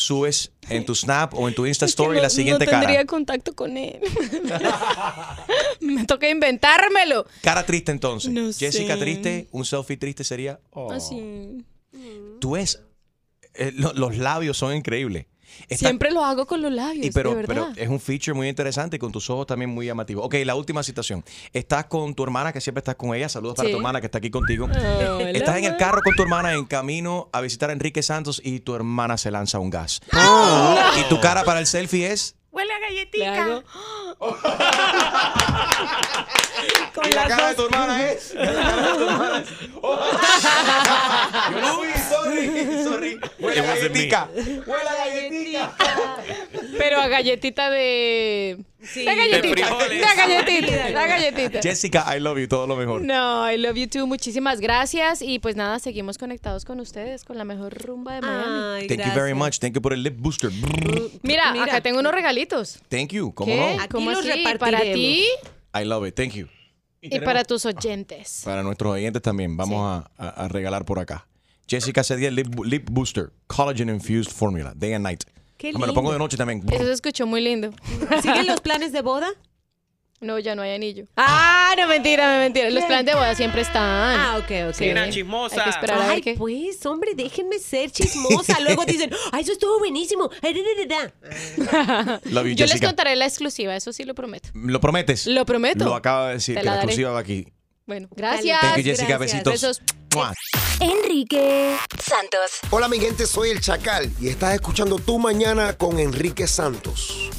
[SPEAKER 3] Subes en tu Snap o en tu Insta
[SPEAKER 30] Es que
[SPEAKER 3] Story
[SPEAKER 30] no-
[SPEAKER 3] la siguiente
[SPEAKER 30] no tendría
[SPEAKER 3] cara.
[SPEAKER 30] contacto con él. Me toca inventármelo.
[SPEAKER 3] Cara triste entonces.
[SPEAKER 30] No
[SPEAKER 3] Jessica
[SPEAKER 30] sé.
[SPEAKER 3] triste, un selfie triste sería. oh.
[SPEAKER 30] Así.
[SPEAKER 3] Tú ves, eh, lo- los labios son increíbles. Está-
[SPEAKER 30] Siempre lo hago con los labios,
[SPEAKER 3] Y pero,
[SPEAKER 30] de
[SPEAKER 3] pero
[SPEAKER 30] verdad.
[SPEAKER 3] es un feature muy interesante y con tus ojos también muy llamativo. Ok, la última situación. Estás con tu hermana, que siempre estás con ella. Saludos para tu hermana que está aquí contigo.
[SPEAKER 30] Hola,
[SPEAKER 3] estás en el carro con tu hermana en camino a visitar a Enrique Santos y tu hermana se lanza un gas.
[SPEAKER 30] Ah.
[SPEAKER 3] Y tu cara para el selfie es...
[SPEAKER 30] Huele a galletita.
[SPEAKER 3] Con y la cara de tu hermana es... la cara de tu hermana es- Yo no fui, sorry, sorry. Huele a galletica. Huele a galletica.
[SPEAKER 30] Pero a galletita de. La galletita.
[SPEAKER 24] frijoles.
[SPEAKER 30] La galletita. La galletita.
[SPEAKER 3] Jessica, I love you. Todo lo mejor.
[SPEAKER 30] No, I love you too. Muchísimas gracias. Y pues nada, seguimos conectados con ustedes con la mejor rumba de Miami.
[SPEAKER 10] Ay,
[SPEAKER 3] Thank you very much. Thank you por el lip booster.
[SPEAKER 30] Mira,
[SPEAKER 10] Mira.
[SPEAKER 30] acá tengo unos regalitos.
[SPEAKER 3] Thank you. ¿Cómo
[SPEAKER 30] ¿Qué?
[SPEAKER 3] no?
[SPEAKER 10] Aquí
[SPEAKER 30] ¿Cómo
[SPEAKER 10] los
[SPEAKER 30] así? Para ti
[SPEAKER 3] I love it. Thank you.
[SPEAKER 30] y para tus oyentes.
[SPEAKER 3] Para nuestros oyentes también. Vamos a, a- a regalar por acá. Jessica Cediel Lip, Lip Booster. Collagen Infused Formula. Day and night.
[SPEAKER 10] Qué
[SPEAKER 3] Ah, me lo pongo de noche también.
[SPEAKER 30] Eso se escuchó muy lindo.
[SPEAKER 10] ¿Siguen los planes de boda?
[SPEAKER 30] No, ya no hay anillo. Ah, no, mentira, no, mentira. Los planes de boda siempre están.
[SPEAKER 10] Ah, ok, ok.
[SPEAKER 30] Sí.
[SPEAKER 24] Una
[SPEAKER 30] Hay
[SPEAKER 24] chismosa.
[SPEAKER 30] que esperar a ver
[SPEAKER 10] Ay,
[SPEAKER 30] qué.
[SPEAKER 10] pues, hombre, déjenme ser chismosa. Luego dicen, ay, eso estuvo buenísimo.
[SPEAKER 30] Yo les contaré la exclusiva, eso sí lo prometo.
[SPEAKER 3] ¿Lo prometes?
[SPEAKER 30] Lo prometo.
[SPEAKER 3] Lo acaba de decir,
[SPEAKER 30] Te
[SPEAKER 3] que
[SPEAKER 30] la
[SPEAKER 3] la exclusiva va aquí.
[SPEAKER 30] Bueno, gracias.
[SPEAKER 3] Thank you, Jessica.
[SPEAKER 10] gracias.
[SPEAKER 3] Besitos.
[SPEAKER 30] Besos.
[SPEAKER 3] Mua.
[SPEAKER 12] Enrique Santos.
[SPEAKER 33] Hola mi gente, soy el Chacal y estás escuchando Tu Mañana con Enrique Santos.